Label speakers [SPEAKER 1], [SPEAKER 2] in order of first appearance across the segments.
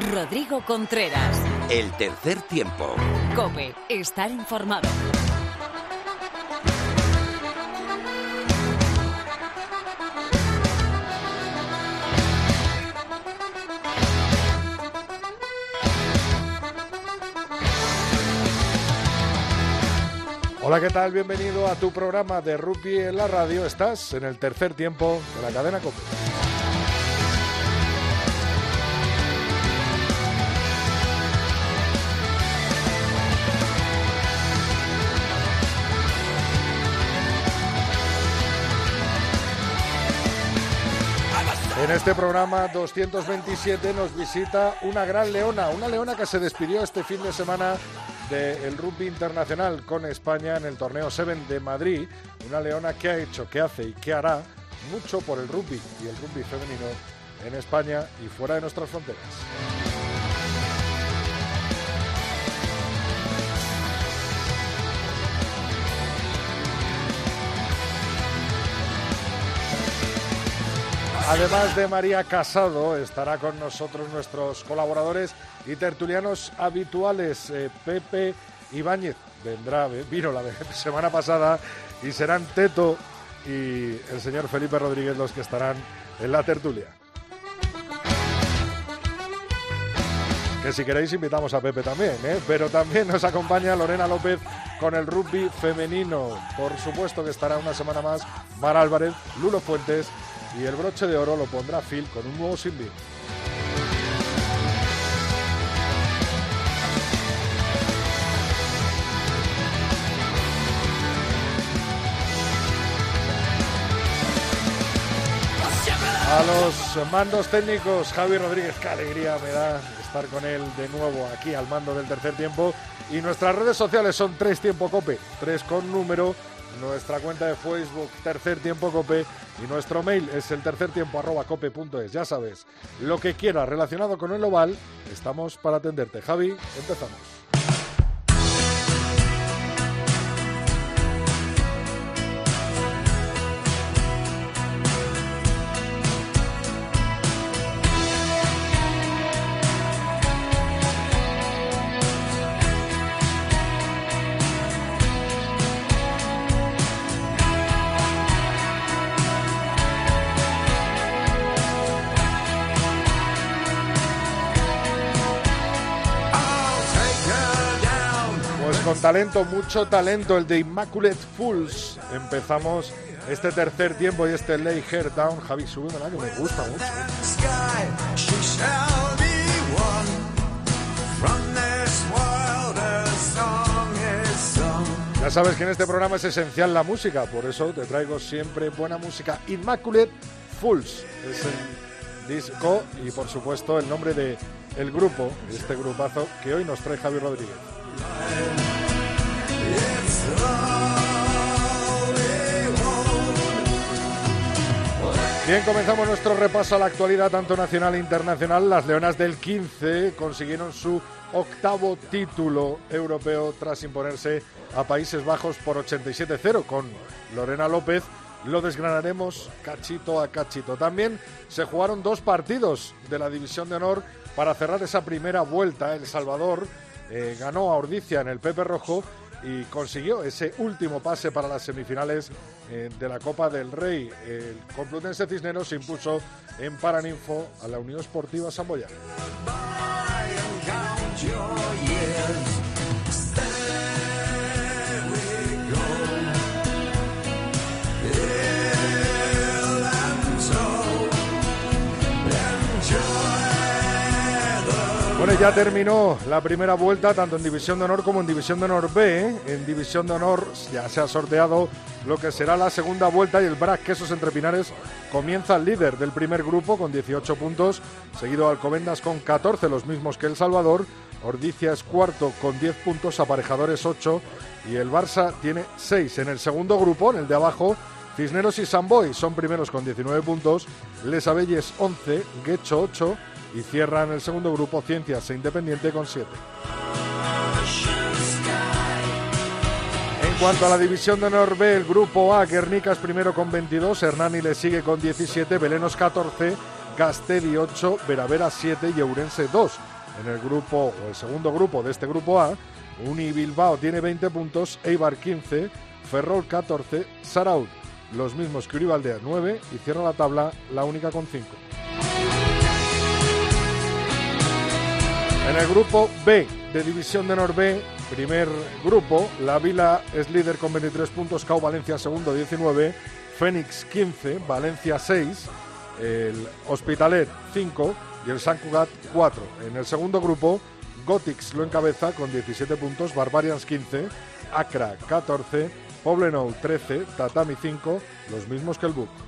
[SPEAKER 1] Rodrigo Contreras.
[SPEAKER 2] El tercer tiempo.
[SPEAKER 1] Cope, estar informado.
[SPEAKER 3] Hola, ¿qué tal? Bienvenido a tu programa de rugby en la radio. Estás en el tercer tiempo de la cadena Cope. En este programa 227 nos visita una gran leona, una leona que se despidió este fin de semana del rugby internacional con España en el torneo Seven de Madrid, una leona que ha hecho, que hace y que hará mucho por el rugby y el rugby femenino en España y fuera de nuestras fronteras. Además de María Casado, estará con nosotros nuestros colaboradores y tertulianos habituales. Eh, Pepe Ibáñez vendrá, vino la semana pasada y serán Teto y el señor Felipe Rodríguez los que estarán en la tertulia. Que si queréis invitamos a Pepe también, ¿eh? pero también nos acompaña Lorena López con el rugby femenino. Por supuesto que estará una semana más Mar Álvarez, Lulo Fuentes y el broche de oro lo pondrá Phil con un nuevo sin A los mandos técnicos, Javi Rodríguez, qué alegría me da estar con él de nuevo aquí al mando del tercer tiempo. Y nuestras redes sociales son tres tiempo cope, tres con número nuestra cuenta de Facebook Tercer Tiempo Cope y nuestro mail es el tercer tiempo arroba cope.es. Ya sabes, lo que quieras relacionado con el oval, estamos para atenderte. Javi, empezamos. Talento, mucho talento, el de Immaculate Fools. Empezamos este tercer tiempo y este Lay Hair Down. Javi, súbemela que me gusta mucho. Ya sabes que en este programa es esencial la música, por eso te traigo siempre buena música. Immaculate Fools es el disco y por supuesto el nombre de el grupo, este grupazo que hoy nos trae Javi Rodríguez. Bien, comenzamos nuestro repaso a la actualidad tanto nacional e internacional. Las Leonas del 15 consiguieron su octavo título europeo tras imponerse a Países Bajos por 87-0 con Lorena López. Lo desgranaremos cachito a cachito. También se jugaron dos partidos de la División de Honor para cerrar esa primera vuelta. El Salvador eh, ganó a Ordicia en el Pepe Rojo y consiguió ese último pase para las semifinales eh, de la Copa del Rey. El Complutense Cisneros se impuso en Paraninfo a la Unión Esportiva Samboyana. Ya terminó la primera vuelta tanto en División de Honor como en División de Honor B. En División de Honor ya se ha sorteado lo que será la segunda vuelta y el Brac Quesos Entre Pinares comienza el líder del primer grupo con 18 puntos, seguido Alcobendas con 14, los mismos que El Salvador. Ordicia es cuarto con 10 puntos, Aparejadores 8 y el Barça tiene 6. En el segundo grupo, en el de abajo, Cisneros y Samboy son primeros con 19 puntos, Les Abelles 11, Guecho 8 y cierran el segundo grupo Ciencias e Independiente con 7. En cuanto a la división de honor B, el grupo A, Guernica es primero con 22, Hernani le sigue con 17, Belenos 14, Gastedi 8, Veravera 7 y Eurense 2. En el grupo, o el segundo grupo de este grupo A, Uni Bilbao tiene 20 puntos, Eibar 15, Ferrol 14, Saraud los mismos que Uribalde 9 y cierra la tabla la única con 5. En el grupo B de División de Norbe, primer grupo, la Vila es líder con 23 puntos, Cau Valencia segundo 19, Fénix 15, Valencia 6, el Hospitalet 5 y el San Cugat 4. En el segundo grupo, Gotix lo encabeza con 17 puntos, Barbarians 15, Acra 14, Poblenou 13, Tatami 5, los mismos que el BUC.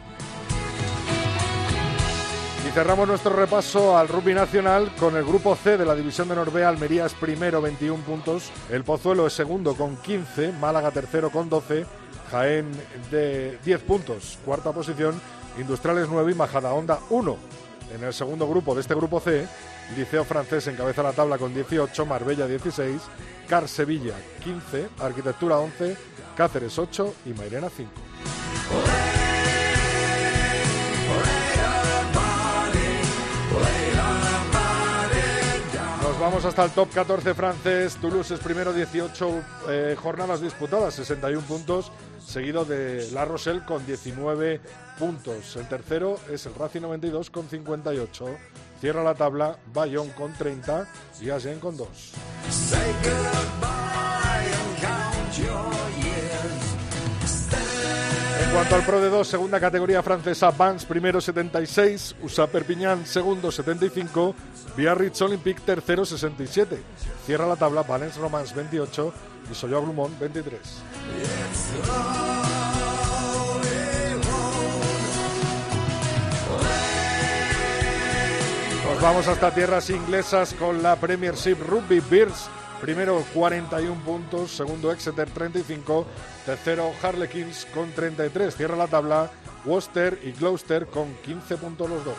[SPEAKER 3] Y cerramos nuestro repaso al rugby nacional con el grupo C de la división de Norbea. Almería es primero, 21 puntos. El Pozuelo es segundo con 15. Málaga tercero con 12. Jaén de 10 puntos. Cuarta posición. Industriales 9 y Majada Honda 1. En el segundo grupo de este grupo C, Liceo Francés encabeza la tabla con 18, Marbella 16, Car Sevilla 15, Arquitectura 11, Cáceres 8 y Mairena 5. Vamos hasta el top 14 francés. Toulouse es primero, 18 eh, jornadas disputadas, 61 puntos, seguido de La Rochelle con 19 puntos. El tercero es el Racing 92 con 58. Cierra la tabla Bayonne con 30 y Agen con 2. Cuanto al Pro de 2, segunda categoría francesa, Vans primero 76, USA Perpignan segundo 75, Biarritz Olympique tercero 67. Cierra la tabla Valence Romance 28 y Soyo Grumont 23. Nos vamos hasta tierras inglesas con la Premiership Rugby Bears Primero 41 puntos, segundo Exeter 35, tercero Harlequins con 33. Cierra la tabla Worcester y Gloucester con 15 puntos los dos.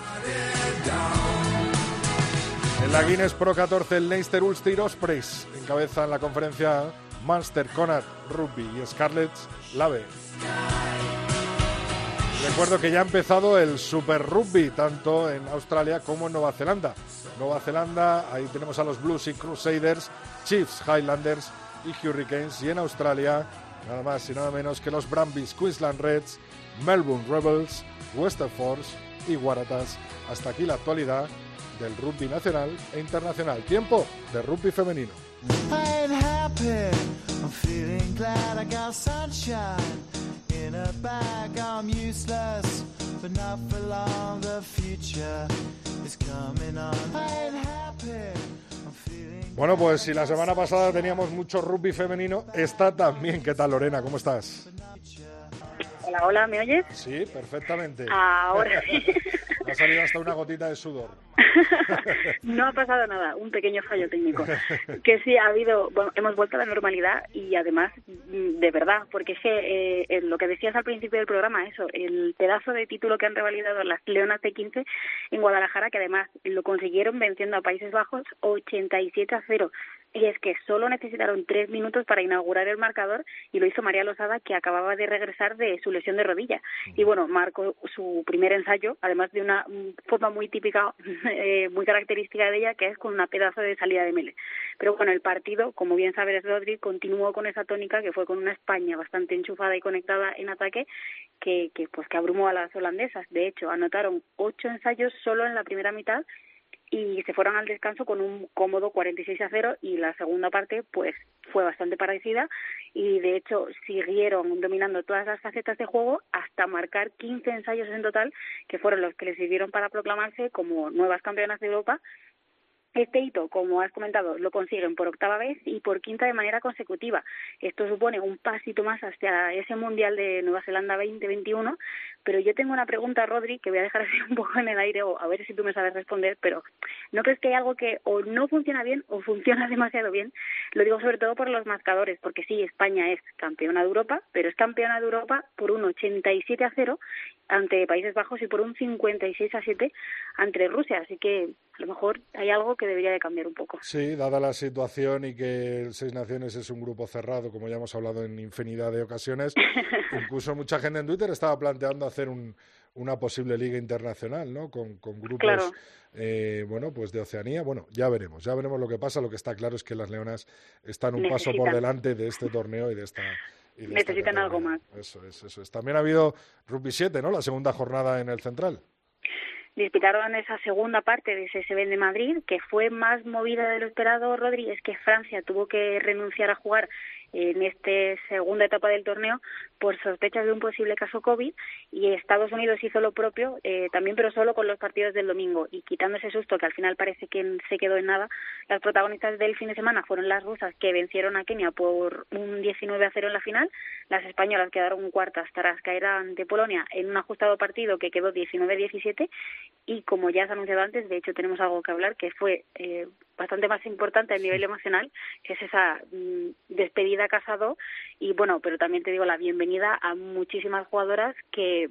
[SPEAKER 3] En la Guinness Pro 14 el Leicester Ulster Ospreys encabezan la conferencia Munster, Connacht, Rugby y Scarlets Lave. Recuerdo que ya ha empezado el Super Rugby tanto en Australia como en Nueva Zelanda. Nueva Zelanda, ahí tenemos a los Blues y Crusaders, Chiefs, Highlanders y Hurricanes. Y en Australia, nada más y nada menos que los Brumbies, Queensland Reds, Melbourne Rebels, Western Force y Waratahs. Hasta aquí la actualidad del rugby nacional e internacional. Tiempo de rugby femenino. Bueno, pues si la semana pasada teníamos mucho rugby femenino, está también. ¿Qué tal, Lorena? ¿Cómo estás?
[SPEAKER 4] Hola, hola, ¿me oyes?
[SPEAKER 3] Sí, perfectamente.
[SPEAKER 4] Ahora sí.
[SPEAKER 3] ha salido hasta una gotita de sudor.
[SPEAKER 4] no ha pasado nada, un pequeño fallo técnico. Que sí, ha habido, bueno, hemos vuelto a la normalidad y además, de verdad, porque es que eh, lo que decías al principio del programa, eso, el pedazo de título que han revalidado las Leonas de 15 en Guadalajara, que además lo consiguieron venciendo a Países Bajos 87 a 0 y es que solo necesitaron tres minutos para inaugurar el marcador y lo hizo María Lozada, que acababa de regresar de su lesión de rodilla. Y bueno, marcó su primer ensayo, además de una forma muy típica, eh, muy característica de ella, que es con una pedazo de salida de mele. Pero bueno, el partido, como bien sabes, Rodri, continuó con esa tónica que fue con una España bastante enchufada y conectada en ataque, que, que pues que abrumó a las holandesas. De hecho, anotaron ocho ensayos solo en la primera mitad y se fueron al descanso con un cómodo 46 a 0 y la segunda parte pues fue bastante parecida y de hecho siguieron dominando todas las facetas de juego hasta marcar 15 ensayos en total que fueron los que les sirvieron para proclamarse como nuevas campeonas de Europa este hito, como has comentado, lo consiguen por octava vez y por quinta de manera consecutiva. Esto supone un pasito más hacia ese Mundial de Nueva Zelanda 2021. Pero yo tengo una pregunta, Rodri, que voy a dejar así un poco en el aire o a ver si tú me sabes responder. Pero ¿no crees que hay algo que o no funciona bien o funciona demasiado bien? Lo digo sobre todo por los mascadores, porque sí, España es campeona de Europa, pero es campeona de Europa por un 87 a 0 ante Países Bajos y por un 56 a 7 ante Rusia. Así que a lo mejor hay algo que debería de cambiar un poco.
[SPEAKER 3] Sí, dada la situación y que el Seis Naciones es un grupo cerrado, como ya hemos hablado en infinidad de ocasiones, incluso mucha gente en Twitter estaba planteando hacer un, una posible liga internacional, ¿no? Con, grupos, eh, bueno, pues de Oceanía. Bueno, ya veremos, ya veremos lo que pasa. Lo que está claro es que las Leonas están un paso por delante de este torneo y de esta.
[SPEAKER 4] Necesitan algo más.
[SPEAKER 3] Eso es, eso es. También ha habido Rugby 7, ¿no? La segunda jornada en el Central
[SPEAKER 4] disputaron esa segunda parte de ese SSB de Madrid, que fue más movida de lo esperado, Rodríguez, que Francia tuvo que renunciar a jugar en esta segunda etapa del torneo por sospechas de un posible caso COVID y Estados Unidos hizo lo propio eh, también pero solo con los partidos del domingo. Y quitando ese susto que al final parece que se quedó en nada las protagonistas del fin de semana fueron las rusas que vencieron a Kenia por un 19 a 0 en la final. Las españolas quedaron cuartas tras caer ante Polonia en un ajustado partido que quedó 19-17 y como ya se ha anunciado antes de hecho tenemos algo que hablar que fue eh, bastante más importante a nivel emocional, que es esa mm, despedida casado y bueno, pero también te digo la bienvenida a muchísimas jugadoras que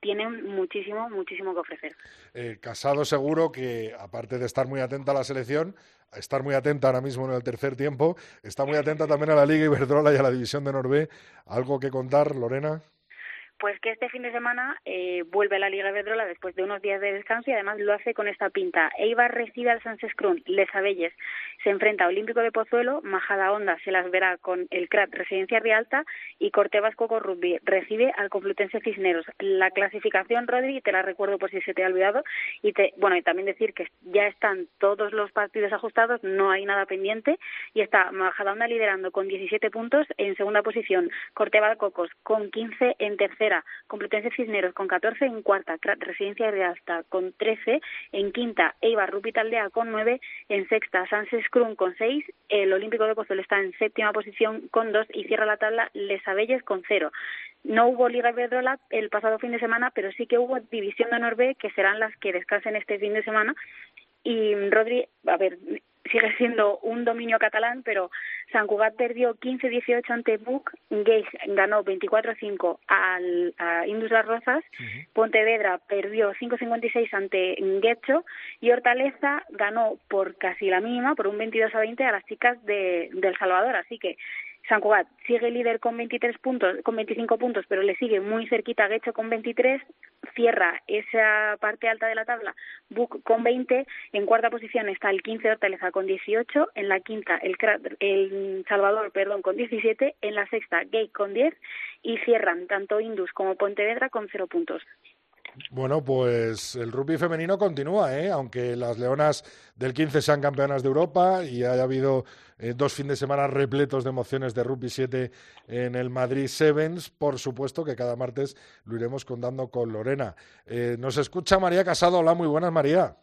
[SPEAKER 4] tienen muchísimo, muchísimo que ofrecer.
[SPEAKER 3] Eh, casado seguro que, aparte de estar muy atenta a la selección, estar muy atenta ahora mismo en el tercer tiempo, está muy atenta también a la Liga Iberdrola y a la División de Norvé. ¿Algo que contar, Lorena?
[SPEAKER 4] Pues que este fin de semana eh, vuelve a la Liga Vedrola después de unos días de descanso y además lo hace con esta pinta. Eibar recibe al Sánchez Crun, Les Abelles se enfrenta a Olímpico de Pozuelo, Majada Honda se las verá con el CRAT Residencia Rialta y Cortevas Coco Rugby recibe al Complutense Cisneros. La clasificación, Rodri, te la recuerdo por si se te ha olvidado y te, bueno, y también decir que ya están todos los partidos ajustados, no hay nada pendiente y está Majada Honda liderando con 17 puntos en segunda posición, Cortevas Cocos con 15 en tercera Complutense Cisneros con 14 en cuarta, Residencia de Alta con 13 en quinta, Eibar Rupitaldea con 9 en sexta, Sánchez Crun con 6, el Olímpico de Pozuelo está en séptima posición con 2 y cierra la tabla Les Abelles con 0. No hubo Liga Iberdrola el pasado fin de semana, pero sí que hubo División de Norbe, que serán las que descansen este fin de semana. Y Rodri, a ver, sigue siendo un dominio catalán, pero San Cugat perdió 15-18 ante Buc, Gage ganó 24-5 al, a Indus Las Rozas, Pontevedra perdió 5-56 ante Guecho y Hortaleza ganó por casi la mínima, por un 22 20 a las chicas de, de El Salvador. Así que San Cugat sigue líder con 23 puntos, con 25 puntos, pero le sigue muy cerquita Guecho con 23, cierra esa parte alta de la tabla Buc con 20, en cuarta posición está el 15 de Hortaleza con 18, en la quinta el, el Salvador, perdón, con 17, en la sexta Gate con 10 y cierran tanto Indus como Pontevedra con 0 puntos.
[SPEAKER 3] Bueno, pues el rugby femenino continúa, ¿eh? aunque las Leonas del 15 sean campeonas de Europa y haya habido eh, dos fines de semana repletos de emociones de rugby 7 en el Madrid Sevens. Por supuesto que cada martes lo iremos contando con Lorena. Eh, nos escucha María Casado. Hola, muy buenas, María.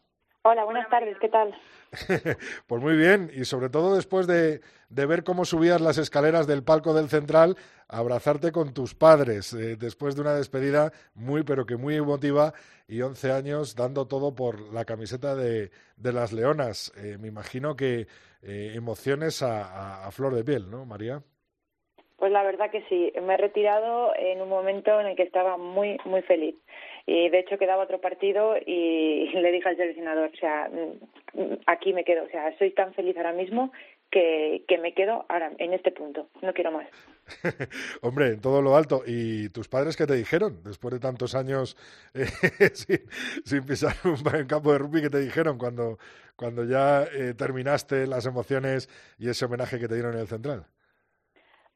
[SPEAKER 5] Hola, buenas tardes, ¿qué tal?
[SPEAKER 3] pues muy bien, y sobre todo después de, ver cómo subías las escaleras del palco del central, abrazarte con tus padres, eh, después de una despedida muy, pero que muy emotiva, y 11 años dando todo por la camiseta de, las Leonas. Eh, me imagino que eh, emociones a flor de piel, ¿no, María?
[SPEAKER 5] Pues la verdad que sí, me he retirado en un momento en el que estaba muy, muy feliz y de hecho quedaba otro partido y le dije al seleccionador, o sea, mm, aquí me quedo, o sea, soy tan feliz ahora mismo que, que me quedo ahora en este punto, no quiero más.
[SPEAKER 3] Hombre, en todo lo alto. ¿Y tus padres qué te dijeron después de tantos años eh, sin, pisar un campo de rugby? ¿Qué te dijeron cuando, cuando ya eh, terminaste las emociones y ese homenaje que te dieron en el Central?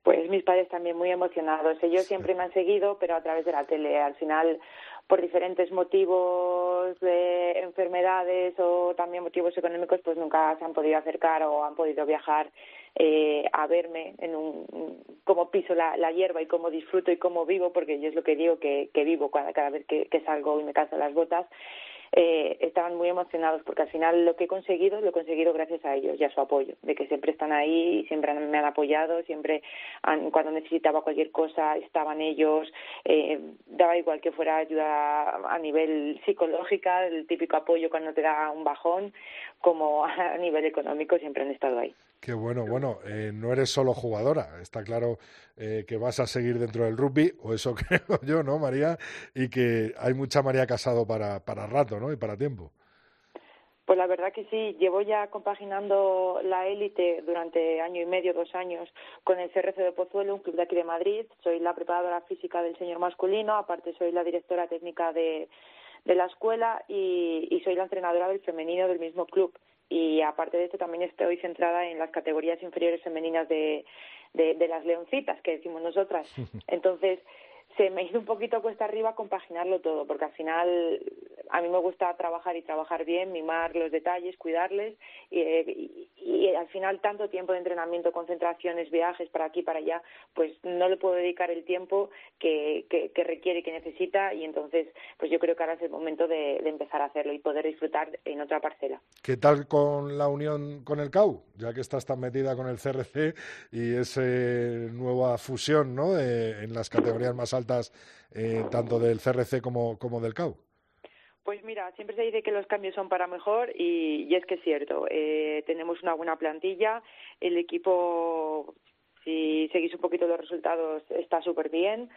[SPEAKER 5] Pues mis padres también muy emocionados. Ellos siempre me han seguido, pero a través de la tele. Al final por diferentes motivos de enfermedades o también motivos económicos, pues nunca se han podido acercar o han podido viajar eh, a verme en un cómo piso la, hierba y cómo disfruto y cómo vivo, porque yo es lo que digo que, que vivo cada, cada vez que, que salgo y me calzo las botas eh, estaban muy emocionados porque al final lo que he conseguido lo he conseguido gracias a ellos y a su apoyo, de que siempre están ahí, siempre me han apoyado, siempre cuando necesitaba cualquier cosa estaban ellos, eh, daba igual que fuera ayuda a nivel psicológica, el típico apoyo cuando te da un bajón, como a nivel económico siempre han estado ahí.
[SPEAKER 3] Qué bueno, bueno, eh, no eres solo jugadora, está claro eh, que vas a seguir dentro del rugby, o eso creo yo, ¿no, María? Y que hay mucha María Casado para, para rato, ¿no? Y para tiempo.
[SPEAKER 5] Pues la verdad que sí, llevo ya compaginando la élite durante año y medio, dos años, con el CRC de Pozuelo, un club de aquí de Madrid. Soy la preparadora física del señor masculino, aparte soy la directora técnica de, de la escuela y, y soy la entrenadora del femenino del mismo club. Y aparte de esto también estoy centrada en las categorías inferiores femeninas de, de, de las leoncitas, que decimos nosotras. Entonces, se me hizo un poquito cuesta arriba compaginarlo todo, porque al final a mí me gusta trabajar y trabajar bien, mimar los detalles, cuidarles y, y, al final tanto tiempo de entrenamiento, concentraciones, viajes para aquí para allá, pues no le puedo dedicar el tiempo que, que, que requiere y que necesita y entonces pues yo creo que ahora es el momento de, de, empezar a hacerlo y poder disfrutar en otra parcela.
[SPEAKER 3] ¿Qué tal con la unión con el CAU? Ya que estás tan metida con el CRC y esa nueva fusión ¿no? Eh, en las categorías más altas eh, tanto del CRC como, como del CAU.
[SPEAKER 5] Pues mira, siempre se dice que los cambios son para mejor y, es que es cierto. Eh, tenemos una buena plantilla, el equipo, si seguís un poquito los resultados, está súper bien.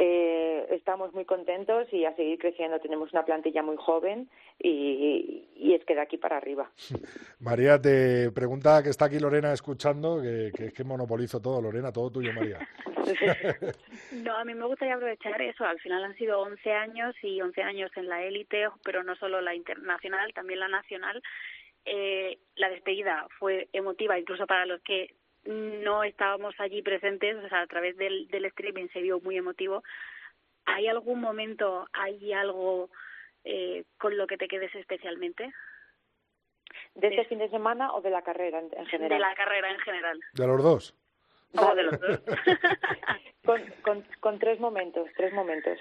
[SPEAKER 5] Eh, estamos muy contentos y a seguir creciendo. Tenemos una plantilla muy joven y, y, es que de aquí para arriba.
[SPEAKER 3] María, te pregunta que está aquí Lorena escuchando, que, que es que monopolizo todo, Lorena, todo tuyo, María.
[SPEAKER 4] no, a mí me gustaría aprovechar eso. Al final han sido 11 años y 11 años en la élite, pero no solo la internacional, también la nacional. Eh, la despedida fue emotiva, incluso para los que no estábamos allí presentes, o sea, a través del, del streaming se vio muy emotivo. ¿Hay algún momento, hay algo eh, con lo que te quedes especialmente?
[SPEAKER 5] ¿De este fin de semana o de la carrera en, en general?
[SPEAKER 4] De la carrera en general.
[SPEAKER 3] De los dos.
[SPEAKER 4] De los dos.
[SPEAKER 5] con, con, con, tres momentos, tres momentos.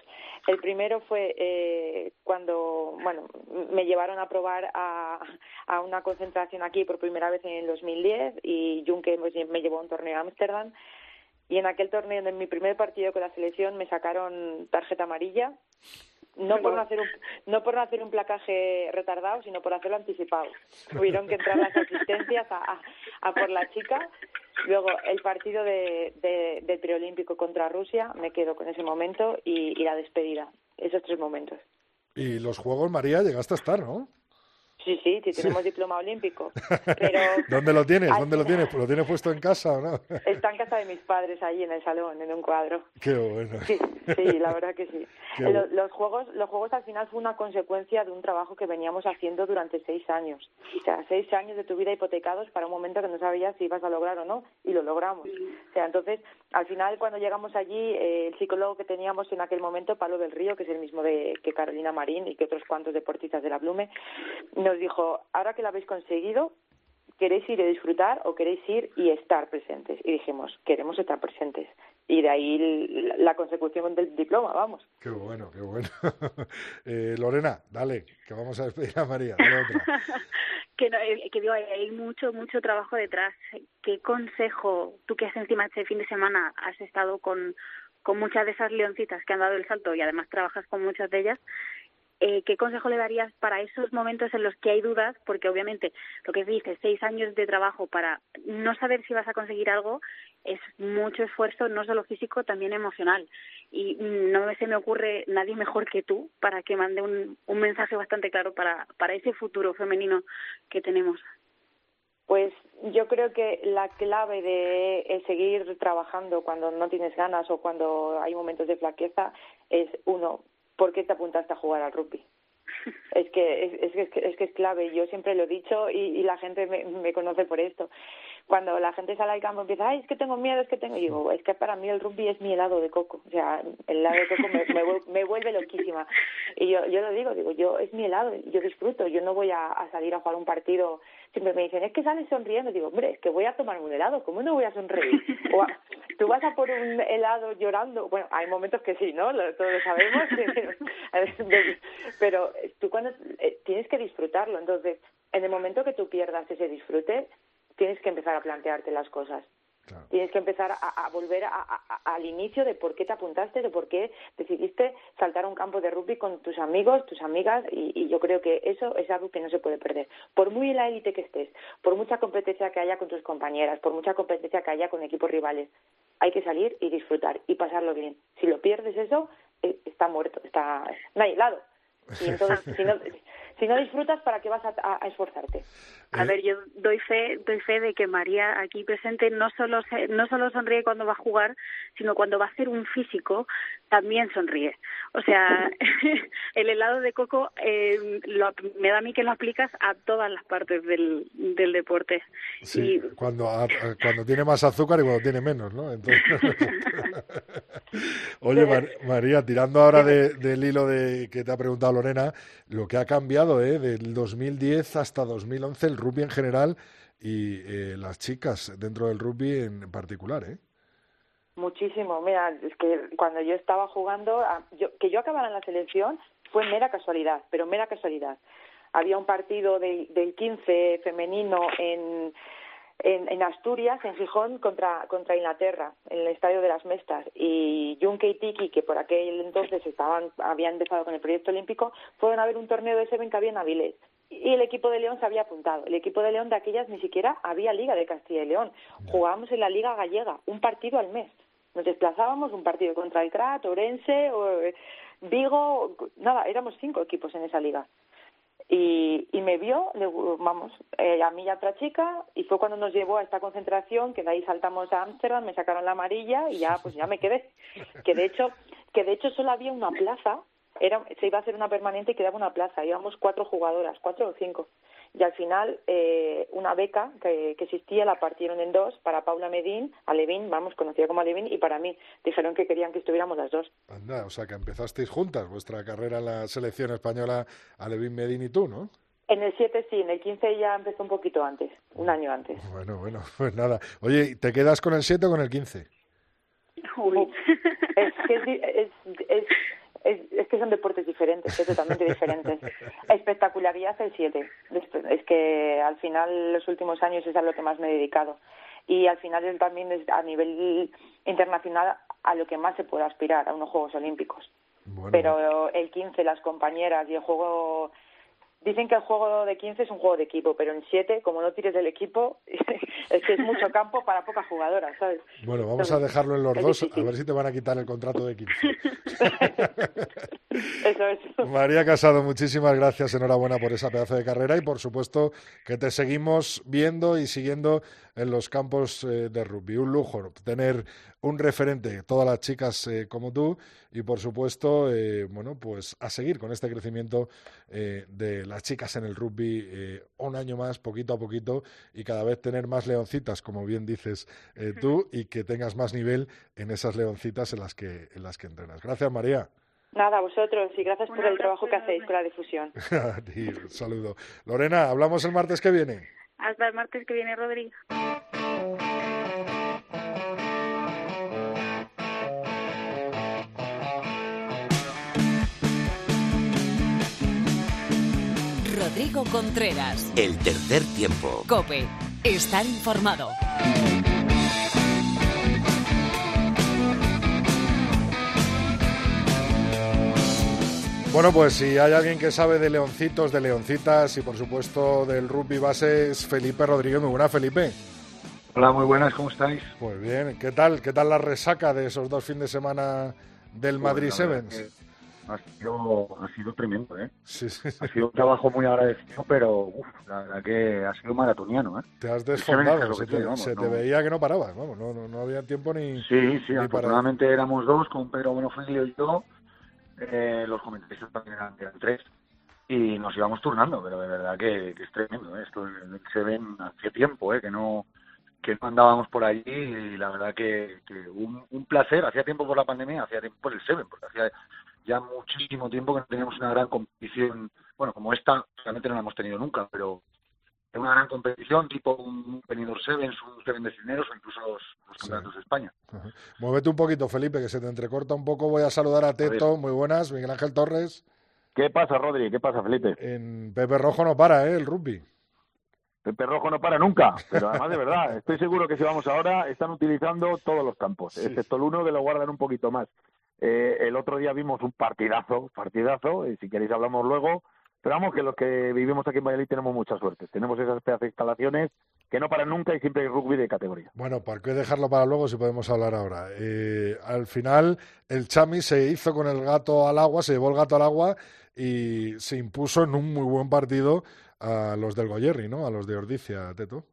[SPEAKER 5] El primero fue eh, cuando, bueno, me llevaron a probar a, a una concentración aquí por primera vez en el 2010 y Junque me llevó a un torneo a Ámsterdam y en aquel torneo, en mi primer partido con la selección, me sacaron tarjeta amarilla no por no hacer un no por no hacer un placaje retardado sino por hacerlo anticipado. Tuvieron que entrar las asistencias a, a, a por la chica. Luego el partido de, de, del preolímpico contra Rusia me quedo con ese momento y, y la despedida esos tres momentos.
[SPEAKER 3] Y los juegos María llegaste a estar no
[SPEAKER 5] Sí, sí, sí tenemos sí. diploma olímpico. Pero
[SPEAKER 3] ¿Dónde lo tienes? ¿Dónde lo tienes? ¿Lo tienes puesto en casa o no?
[SPEAKER 5] Está en casa de mis padres, ahí en el salón, en un cuadro.
[SPEAKER 3] Qué bueno.
[SPEAKER 5] Sí, sí la verdad que sí. Los, los, juegos, los juegos al final fue una consecuencia de un trabajo que veníamos haciendo durante seis años. O sea, seis años de tu vida hipotecados para un momento que no sabías si ibas a lograr o no, y lo logramos. O sea, entonces, al final, cuando llegamos allí, eh, el psicólogo que teníamos en aquel momento, Pablo del Río, que es el mismo de que Carolina Marín y que otros cuantos deportistas de la Blume, nos dijo, ahora que lo habéis conseguido, ¿queréis ir a disfrutar o queréis ir y estar presentes? Y dijimos, queremos estar presentes. Y de ahí la, la consecución del diploma, vamos.
[SPEAKER 3] Qué bueno, qué bueno. eh, Lorena, dale, que vamos a despedir a María. Dale otra.
[SPEAKER 4] que, no, que digo, hay mucho, mucho trabajo detrás. ¿Qué consejo, tú que has encima este fin de semana has estado con, con muchas de esas leoncitas que han dado el salto y además trabajas con muchas de ellas, eh, ¿qué consejo le darías para esos momentos en los que hay dudas? Porque obviamente lo que dices, seis años de trabajo para no saber si vas a conseguir algo es mucho esfuerzo, no solo físico, también emocional. Y no se me ocurre nadie mejor que tú para que mande un, un mensaje bastante claro para, para ese futuro femenino que tenemos.
[SPEAKER 5] Pues yo creo que la clave de el seguir trabajando cuando no tienes ganas o cuando hay momentos de flaqueza es uno, ¿por qué te apuntaste a jugar al rugby? Es que es, es, es, es que es clave, yo siempre lo he dicho y, y la gente me, me conoce por esto. Cuando la gente sale al campo empieza, ay, es que tengo miedo, es que tengo, y digo, es que para mí el rugby es mi helado de coco, o sea, el helado de coco me, me, me vuelve loquísima. Y yo, yo lo digo, digo, yo es mi helado, yo disfruto, yo no voy a, salir a jugar un partido, siempre me dicen, es que sales sonriendo, digo, hombre, es que voy a tomar un helado, ¿cómo no voy a sonreír? O tú vas a por un helado llorando, bueno, hay momentos que sí, ¿no? Lo, todos lo sabemos, pero tú cuando eh, tienes que disfrutarlo, entonces, en el momento que tú pierdas ese disfrute, tienes que empezar a plantearte las cosas. Claro. Tienes que empezar a, a volver a, a, al inicio de por qué te apuntaste, de por qué decidiste saltar a un campo de rugby con tus amigos, tus amigas, y, y yo creo que eso es algo que no se puede perder. Por muy en la élite que estés, por mucha competencia que haya con tus compañeras, por mucha competencia que haya con equipos rivales, hay que salir y disfrutar y pasarlo bien. Si lo pierdes eso, eh, está muerto, está no hay helado. Y entonces, si no, Si no disfrutas, ¿para qué vas a, esforzarte?
[SPEAKER 4] A ver, yo doy fe, doy fe de que María aquí presente no solo no solo sonríe cuando va a jugar, sino cuando va a hacer un físico también sonríe. O sea, el helado de coco eh, me da a mí que lo aplicas a todas las partes del, del deporte.
[SPEAKER 3] Sí, cuando, cuando tiene más azúcar y cuando tiene menos, ¿no? Oye, María, tirando ahora del hilo de que te ha preguntado Lorena, lo que ha cambiado ¿eh? del 2010 hasta 2011 el rugby en general y eh, las chicas dentro del rugby en particular, ¿eh?
[SPEAKER 5] Muchísimo. Mira, es que cuando yo estaba jugando, que yo acabara en la selección fue mera casualidad, pero mera casualidad. Había un partido del 15 femenino en, en, Asturias, en Gijón, contra, contra Inglaterra, en el Estadio de las Mestas. Y Junke y Tiki, que por aquel entonces estaban, habían empezado con el proyecto olímpico, fueron a ver un torneo de Seven que había en Avilés. Y el equipo de León se había apuntado. El equipo de León de aquellas ni siquiera había Liga de Castilla y León. Jugábamos en la Liga Gallega, un partido al mes. Nos desplazábamos un partido contra el Crat, Orense, o eh, Vigo, nada, éramos cinco equipos en esa liga. Y, y me vio, vamos, eh, a mí y a otra chica, y fue cuando nos llevó a esta concentración, que de ahí saltamos a Ámsterdam, me sacaron la amarilla y ya, pues ya me quedé. Que de hecho, que de hecho solo había una plaza, era, se iba a hacer una permanente y quedaba una plaza, íbamos cuatro jugadoras, cuatro o cinco y al final eh, una beca que, existía la partieron en dos para Paula Medín, Alevín, vamos, conocida como Alevín, y para mí. Dijeron que querían que estuviéramos las dos.
[SPEAKER 3] Anda, o sea que empezasteis juntas vuestra carrera en la selección española, Alevín Medín y tú, ¿no?
[SPEAKER 5] En el 7 sí, en el 15 ya empezó un poquito antes, un año antes.
[SPEAKER 3] Bueno, bueno, pues nada. Oye, ¿te quedas con el 7 o con el 15?
[SPEAKER 5] Uy. Es es, es es, que son deportes diferentes, totalmente diferentes. Espectacularidad el 7. Es que al final, los últimos años es a lo que más me he dedicado. Y al final es también a nivel internacional a lo que más se puede aspirar, a unos Juegos Olímpicos. Pero el 15, las compañeras y el juego Dicen que el juego de 15 es un juego de equipo, pero en 7, como no tires del equipo, es que es mucho campo para pocas jugadoras, ¿sabes?
[SPEAKER 3] Bueno, vamos a dejarlo en los dos, a ver si te van a quitar el contrato de 15.
[SPEAKER 5] Eso es.
[SPEAKER 3] María Casado, muchísimas gracias, enhorabuena por esa pedazo de carrera y por supuesto que te seguimos viendo y siguiendo en los campos eh, de rugby. Un lujo tener un referente, todas las chicas eh, como tú y por supuesto, eh, bueno, pues a seguir con este crecimiento de las chicas en el rugby un año más, poquito a poquito y cada vez tener más leoncitas, como bien dices tú, y que tengas más nivel en esas leoncitas en las que, en las que entrenas. Gracias, María.
[SPEAKER 5] Nada, vosotros y gracias por el trabajo que hacéis con la difusión.
[SPEAKER 3] un saludo. Lorena, hablamos el martes que viene.
[SPEAKER 4] Hasta el martes que viene, Rodrigo.
[SPEAKER 1] Rodrigo Contreras.
[SPEAKER 2] El tercer tiempo.
[SPEAKER 1] Cope. Estar informado.
[SPEAKER 3] Bueno, pues si hay alguien que sabe de leoncitos, de leoncitas y por supuesto del rugby base es Felipe Rodríguez. Muy buena, Felipe.
[SPEAKER 6] Hola, muy buenas, ¿cómo estáis?
[SPEAKER 3] Pues bien, ¿qué tal? ¿Qué tal la resaca de esos dos fines de semana del pues Madrid Sevens?
[SPEAKER 6] Ha sido, ha sido tremendo, ¿eh? Sí, sí, Ha sido un trabajo muy agradecido, pero la verdad que ha sido maratoniano, ¿eh?
[SPEAKER 3] Te has desfondado, se, te, veía que no parabas, vamos, no, no, había tiempo ni.
[SPEAKER 6] Sí, sí, afortunadamente éramos dos, con Pedro Buenofilio y yo eh, los comentaristas también eran, tres y nos íbamos turnando, pero de verdad que, es tremendo. ¿eh? Esto se ven hace tiempo, ¿eh? que no que no andábamos por allí y la verdad que, un, un, placer. Hacía tiempo por la pandemia, hacía tiempo por el Seven, porque hacía ya muchísimo tiempo que no teníamos una gran competición. Bueno, como esta, realmente no la hemos tenido nunca, pero una gran competición, tipo un Benidorm Sevens, un Seven de Cineros o incluso los, campeonatos de España.
[SPEAKER 3] Muévete un poquito, Felipe, que se te entrecorta un poco. Voy a saludar a Teto, muy buenas, Miguel Ángel Torres.
[SPEAKER 7] ¿Qué pasa, Rodri? ¿Qué pasa, Felipe?
[SPEAKER 3] En Pepe Rojo no para, ¿eh? El rugby.
[SPEAKER 7] Pepe Rojo no para nunca, pero además de verdad, estoy seguro que si vamos ahora están utilizando todos los campos, excepto el uno que lo guardan un poquito más. Eh, el otro día vimos un partidazo, partidazo, y si queréis hablamos luego, pero vamos, que los que vivimos aquí en Valladolid tenemos mucha suerte. Tenemos esas pedazos de instalaciones que no para nunca y siempre hay rugby de categoría.
[SPEAKER 3] Bueno, ¿por qué dejarlo para luego si podemos hablar ahora? Eh, al final, el Chami se hizo con el gato al agua, se llevó el gato al agua y se impuso en un muy buen partido a los del Goyerri, ¿no? A los de Ordicia, Teto.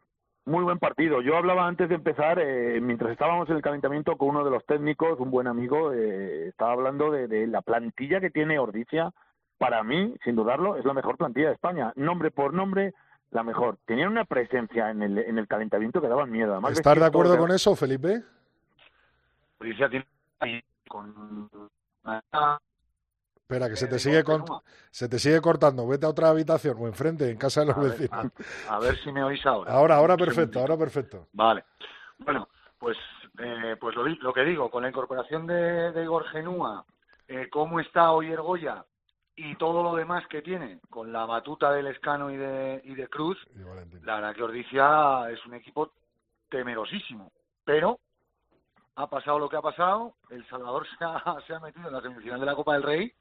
[SPEAKER 7] Muy buen partido. Yo hablaba antes de empezar, eh, mientras estábamos en el calentamiento con uno de los técnicos, un buen amigo, eh, estaba hablando de, de la plantilla que tiene Ordicia. Para mí, sin dudarlo, es la mejor plantilla de España. Nombre por nombre, la mejor. Tenían una presencia en el, en el calentamiento que daban miedo. Además,
[SPEAKER 3] ¿Estás de acuerdo con eso, Felipe?
[SPEAKER 6] tiene con
[SPEAKER 3] Espera, que se te, sigue se te sigue cortando. Vete a otra habitación o enfrente, en casa de los
[SPEAKER 6] vecinos. a, ver si me oís ahora.
[SPEAKER 3] Ahora, ahora perfecto, ahora perfecto.
[SPEAKER 6] Vale. Bueno, pues, eh, pues lo, lo, que digo, con la incorporación de, de Igor Genúa, eh, cómo está hoy Ergoya y todo lo demás que tiene, con la batuta del Escano y de, y de Cruz, la verdad que Ordicia es un equipo temerosísimo. Pero ha pasado lo que ha pasado, El Salvador se ha, se ha metido en la semifinal de la Copa del Rey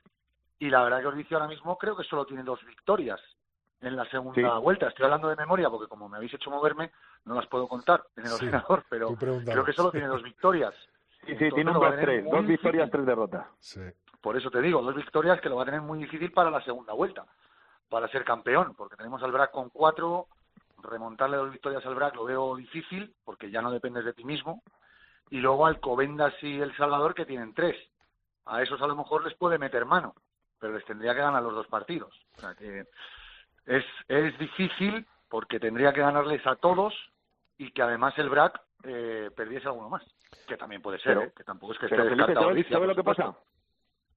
[SPEAKER 6] y la verdad que Ordicia ahora mismo creo que solo tiene dos victorias en la segunda vuelta. Estoy hablando de memoria porque como me habéis hecho moverme, no las puedo contar en el ordenador, pero creo que solo tiene dos victorias.
[SPEAKER 7] Sí, sí, tiene un dos, tres, dos victorias, tres derrotas.
[SPEAKER 3] Sí.
[SPEAKER 6] Por eso te digo, dos victorias que lo va a tener muy difícil para la segunda vuelta, para ser campeón, porque tenemos al BRAC con cuatro, remontarle dos victorias al BRAC lo veo difícil, porque ya no dependes de ti mismo, y luego al Covendas y El Salvador que tienen tres. A esos a lo mejor les puede meter mano, pero les tendría que ganar los dos partidos. O sea que es, es difícil porque tendría que ganarles a todos y que además el BRAC eh, perdiese alguno más. Que también puede ser, ¿eh? que tampoco es que esté descartado.
[SPEAKER 7] ¿Sabes lo que pasa?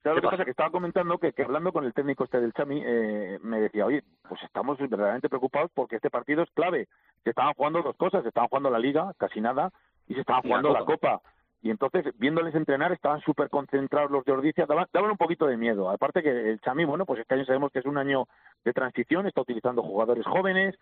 [SPEAKER 7] ¿Sabes lo que pasa? Que estaba comentando que, que, hablando con el técnico este del Chami, eh, me decía, oye, pues estamos verdaderamente preocupados porque este partido es clave. Se estaban jugando dos cosas, se estaban jugando la Liga, casi nada, y se estaban jugando la Copa. Y entonces, viéndoles entrenar, estaban súper concentrados los de Ordicia, daban, daban, un poquito de miedo. Aparte que el Chami, bueno, pues este año sabemos que es un año de transición, está utilizando jugadores jóvenes,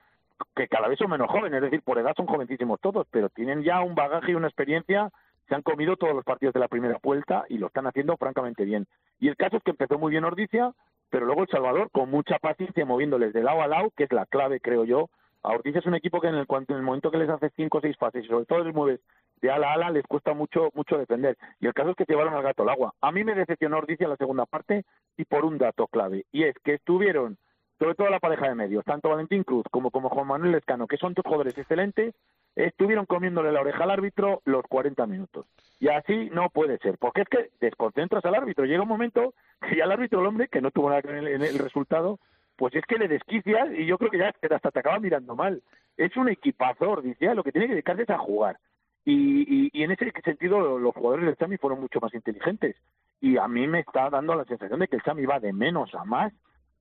[SPEAKER 7] que cada vez son menos jóvenes, es decir, por edad son jovencísimos todos, pero tienen ya un bagaje y una experiencia se han comido todos los partidos de la primera vuelta y lo están haciendo francamente bien. Y el caso es que empezó muy bien Ordicia, pero luego El Salvador con mucha paciencia moviéndoles de lado a lado, que es la clave, creo yo. A Ordicia es un equipo que en el, en el momento que les hace cinco o seis fases y sobre todo les mueves de ala a ala, les cuesta mucho mucho defender. Y el caso es que llevaron al gato al agua. A mí me decepcionó Ordicia la segunda parte y por un dato clave, y es que estuvieron sobre todo la pareja de medios, tanto Valentín Cruz como, como Juan Manuel Escano, que son dos jugadores excelentes, estuvieron comiéndole la oreja al árbitro los 40 minutos. Y así no puede ser, porque es que desconcentras al árbitro. Llega un momento que ya el árbitro, el hombre, que no tuvo nada que ver en el, resultado, pues es que le desquicias y yo creo que ya hasta te acaba mirando mal. Es un equipazo, dice, lo que tiene que dedicarse es a jugar. Y, y, en ese sentido los jugadores del Chami fueron mucho más inteligentes. Y a mí me está dando la sensación de que el Chami va de menos a más,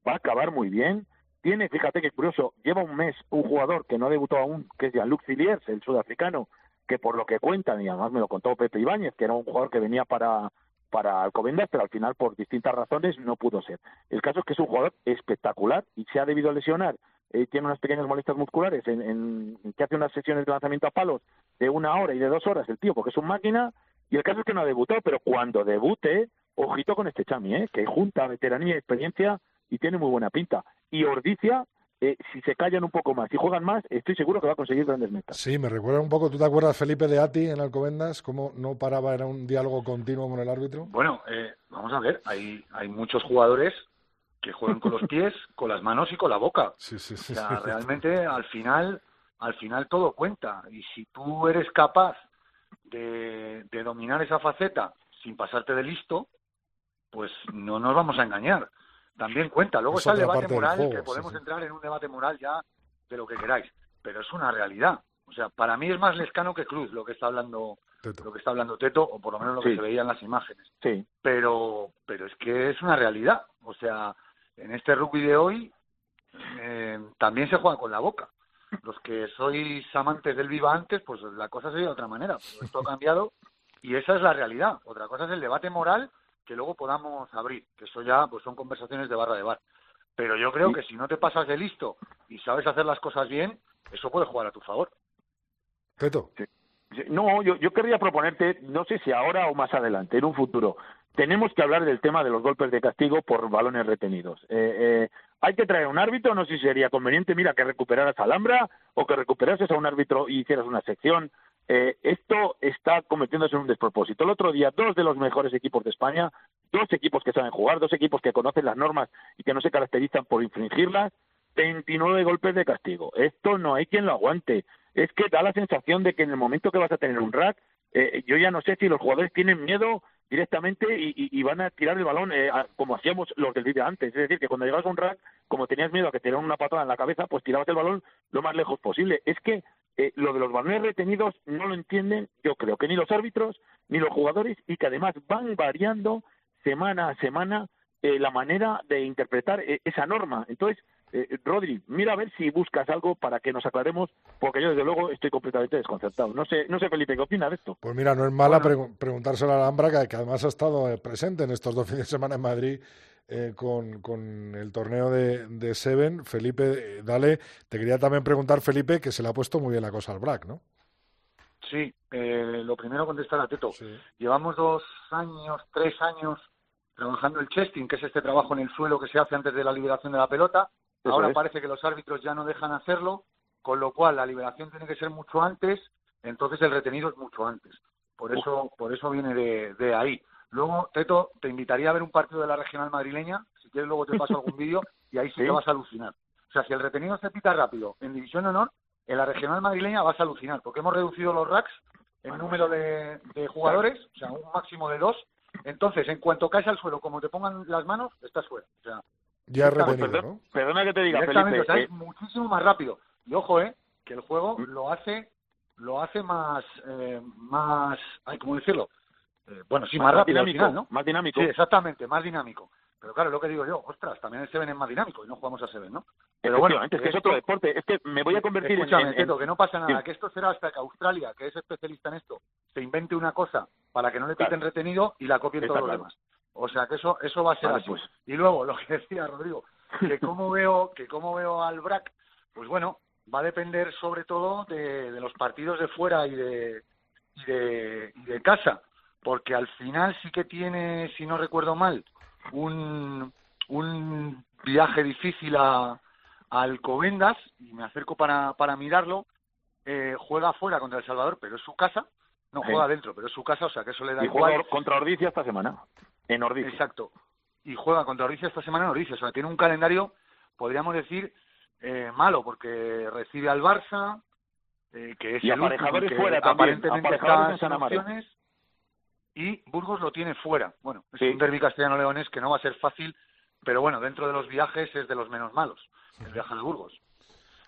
[SPEAKER 7] va a acabar muy bien, tiene, fíjate que curioso, lleva un mes un jugador que no debutó aún, que es Jean-Luc Filiers, el sudafricano, que por lo que cuentan, y además me lo contó Pepe Ibáñez, que era un jugador que venía para, para Alcobendas, pero al final por distintas razones no pudo ser. El caso es que es un jugador espectacular y se ha debido lesionar. Eh, tiene unas pequeñas molestias musculares en, en, que hace unas sesiones de lanzamiento a palos de una hora y de dos horas el tío, porque es un máquina, y el caso es que no ha debutado, pero cuando debute, ojito con este Chami, ¿eh? que junta veteranía y experiencia y tiene muy buena pinta. Y Ordicia, eh, si se callan un poco más y juegan más, estoy seguro que va a conseguir grandes metas.
[SPEAKER 3] Sí, me recuerda un poco, ¿tú te acuerdas Felipe de Ati en Alcobendas? ¿Cómo no paraba, era un diálogo continuo con el árbitro?
[SPEAKER 6] Bueno, eh, vamos a ver, hay, hay muchos jugadores que juegan con los pies, con las manos y con la boca.
[SPEAKER 3] Sí, sí, sí,
[SPEAKER 6] o sea, realmente al final, al final todo cuenta. Y si tú eres capaz de, de dominar esa faceta sin pasarte de listo, pues no nos vamos a engañar también cuenta. Luego está el debate moral, que podemos entrar en un debate moral ya de lo que queráis, pero es una realidad. O sea, para mí es más lescano que Cruz lo que está hablando Teto. lo que está hablando Teto, o por lo menos lo que se veía en las imágenes.
[SPEAKER 7] Sí.
[SPEAKER 6] Pero, pero es que es una realidad. O sea, en este rugby de hoy eh, también se juega con la boca. Los que sois amantes del viva antes, pues la cosa sería de otra manera. esto ha cambiado y esa es la realidad. Otra cosa es el debate moral que luego podamos abrir, que eso ya pues son conversaciones de barra de bar. Pero yo creo que si no te pasas de listo y sabes hacer las cosas bien, eso puede jugar a tu favor.
[SPEAKER 3] Teto.
[SPEAKER 7] No, yo, yo querría proponerte, no sé si ahora o más adelante, en un futuro, tenemos que hablar del tema de los golpes de castigo por balones retenidos. Eh, eh, hay que traer un árbitro, no sé si sería conveniente, mira, que recuperaras a Alhambra o que recuperases a un árbitro y hicieras una sección. Eh, esto está convirtiéndose en un despropósito. El otro día, dos de los mejores equipos de España, dos equipos que saben jugar, dos equipos que conocen las normas y que no se caracterizan por infringirlas, 29 golpes de castigo. Esto no hay quien lo aguante. Es que da la sensación de que en el momento que vas a tener un rack, eh, yo ya no sé si los jugadores tienen miedo directamente y, van a tirar el balón eh, como hacíamos los del día antes. Es decir, que cuando llegabas a un rack, como tenías miedo a que te dieran una patada en la cabeza, pues tirabas el balón lo más lejos posible. Es que eh, lo de los balones retenidos no lo entienden, yo creo que ni los árbitros ni los jugadores y que además van variando semana a semana la manera de interpretar esa norma. Entonces, eh, Rodri, mira a ver si buscas algo para que nos aclaremos, porque yo desde luego estoy completamente desconcertado. No sé, no sé Felipe, ¿qué opina de esto?
[SPEAKER 3] Pues mira, no es mala preguntárselo a la Alhambra, que, además ha estado eh, presente en estos dos fines de semana en Madrid eh, con, con, el torneo de, de Seven. Felipe, dale, te quería también preguntar, Felipe, que se le ha puesto muy bien la cosa al BRAC, ¿no?
[SPEAKER 6] Sí, lo primero contestar a Teto. Llevamos dos años, tres años trabajando el chesting, que es este trabajo en el suelo que se hace antes de la liberación de la pelota Ahora parece que los árbitros ya no dejan hacerlo, con lo cual la liberación tiene que ser mucho antes, entonces el retenido es mucho antes. Por eso, por eso viene de, ahí. Luego, Teto, te invitaría a ver un partido de la regional madrileña, si quieres luego te paso algún vídeo y ahí sí, te vas a alucinar. O sea, si el retenido se pita rápido en División Honor, en la regional madrileña vas a alucinar, porque hemos reducido los racks en número de, de jugadores, o sea, un máximo de dos. Entonces, en cuanto caes al suelo, como te pongan las manos, estás fuera. O sea,
[SPEAKER 3] ya retenido,
[SPEAKER 7] Perdona que te diga, Felipe.
[SPEAKER 6] O sea, es muchísimo más rápido. Y ojo, eh, que el juego mm. lo hace lo hace más, eh, más, ay, ¿cómo decirlo? Eh, bueno, sí, más, rápido
[SPEAKER 7] dinámico,
[SPEAKER 6] ¿no?
[SPEAKER 7] Más dinámico.
[SPEAKER 6] Sí, exactamente, más dinámico. Pero claro, lo que digo yo, ostras, también el Seven es más dinámico y no jugamos a Seven, ¿no? Pero bueno,
[SPEAKER 7] es que es otro deporte. Es que me voy a convertir
[SPEAKER 6] en, en, que no pasa nada, que esto será hasta que Australia, que es especialista en esto, se invente una cosa para que no le quiten retenido y la copien todos los demás. O sea que eso eso va a ser así. Pues. Y luego lo que decía Rodrigo, que cómo veo que cómo veo al BRAC, pues bueno, va a depender sobre todo de, los partidos de fuera y de, y de, y de casa, porque al final sí que tiene, si no recuerdo mal, un, un viaje difícil a, Alcobendas, y me acerco para, para mirarlo, eh, juega fuera contra El Salvador, pero es su casa, no juega dentro, pero es su casa, o sea que eso le da
[SPEAKER 7] y
[SPEAKER 6] igual.
[SPEAKER 7] contra Ordicia esta semana, en Ordicia.
[SPEAKER 6] Exacto y juega contra Ordicia esta semana en Ordicia. O sea, tiene un calendario, podríamos decir, eh, malo, porque recibe al Barça, eh, que es
[SPEAKER 7] y
[SPEAKER 6] el
[SPEAKER 7] aparejadores
[SPEAKER 6] que
[SPEAKER 7] fuera
[SPEAKER 6] aparentemente está en opciones, y Burgos lo tiene fuera. Bueno, es un derbi castellano-leones que no va a ser fácil, pero bueno, dentro de los viajes es de los menos malos, el viaje a Burgos.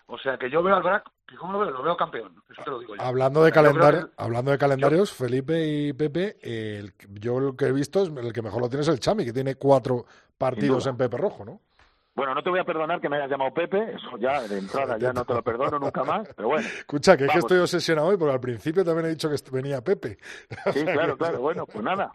[SPEAKER 6] O sea que yo veo al BRAC, ¿cómo lo veo? Lo veo campeón, eso te lo digo yo.
[SPEAKER 3] Hablando de, calendario, hablando de calendarios, Felipe y Pepe, el, yo lo que he visto es el que mejor lo tiene es el Chami, que tiene cuatro partidos en Pepe Rojo, ¿no?
[SPEAKER 7] Bueno, no te voy a perdonar que me hayas llamado Pepe, eso ya de entrada ya no te lo perdono nunca más, pero bueno.
[SPEAKER 3] Escucha, que es que estoy obsesionado hoy, porque al principio también he dicho que venía Pepe.
[SPEAKER 7] Sí, claro, claro, bueno, pues nada.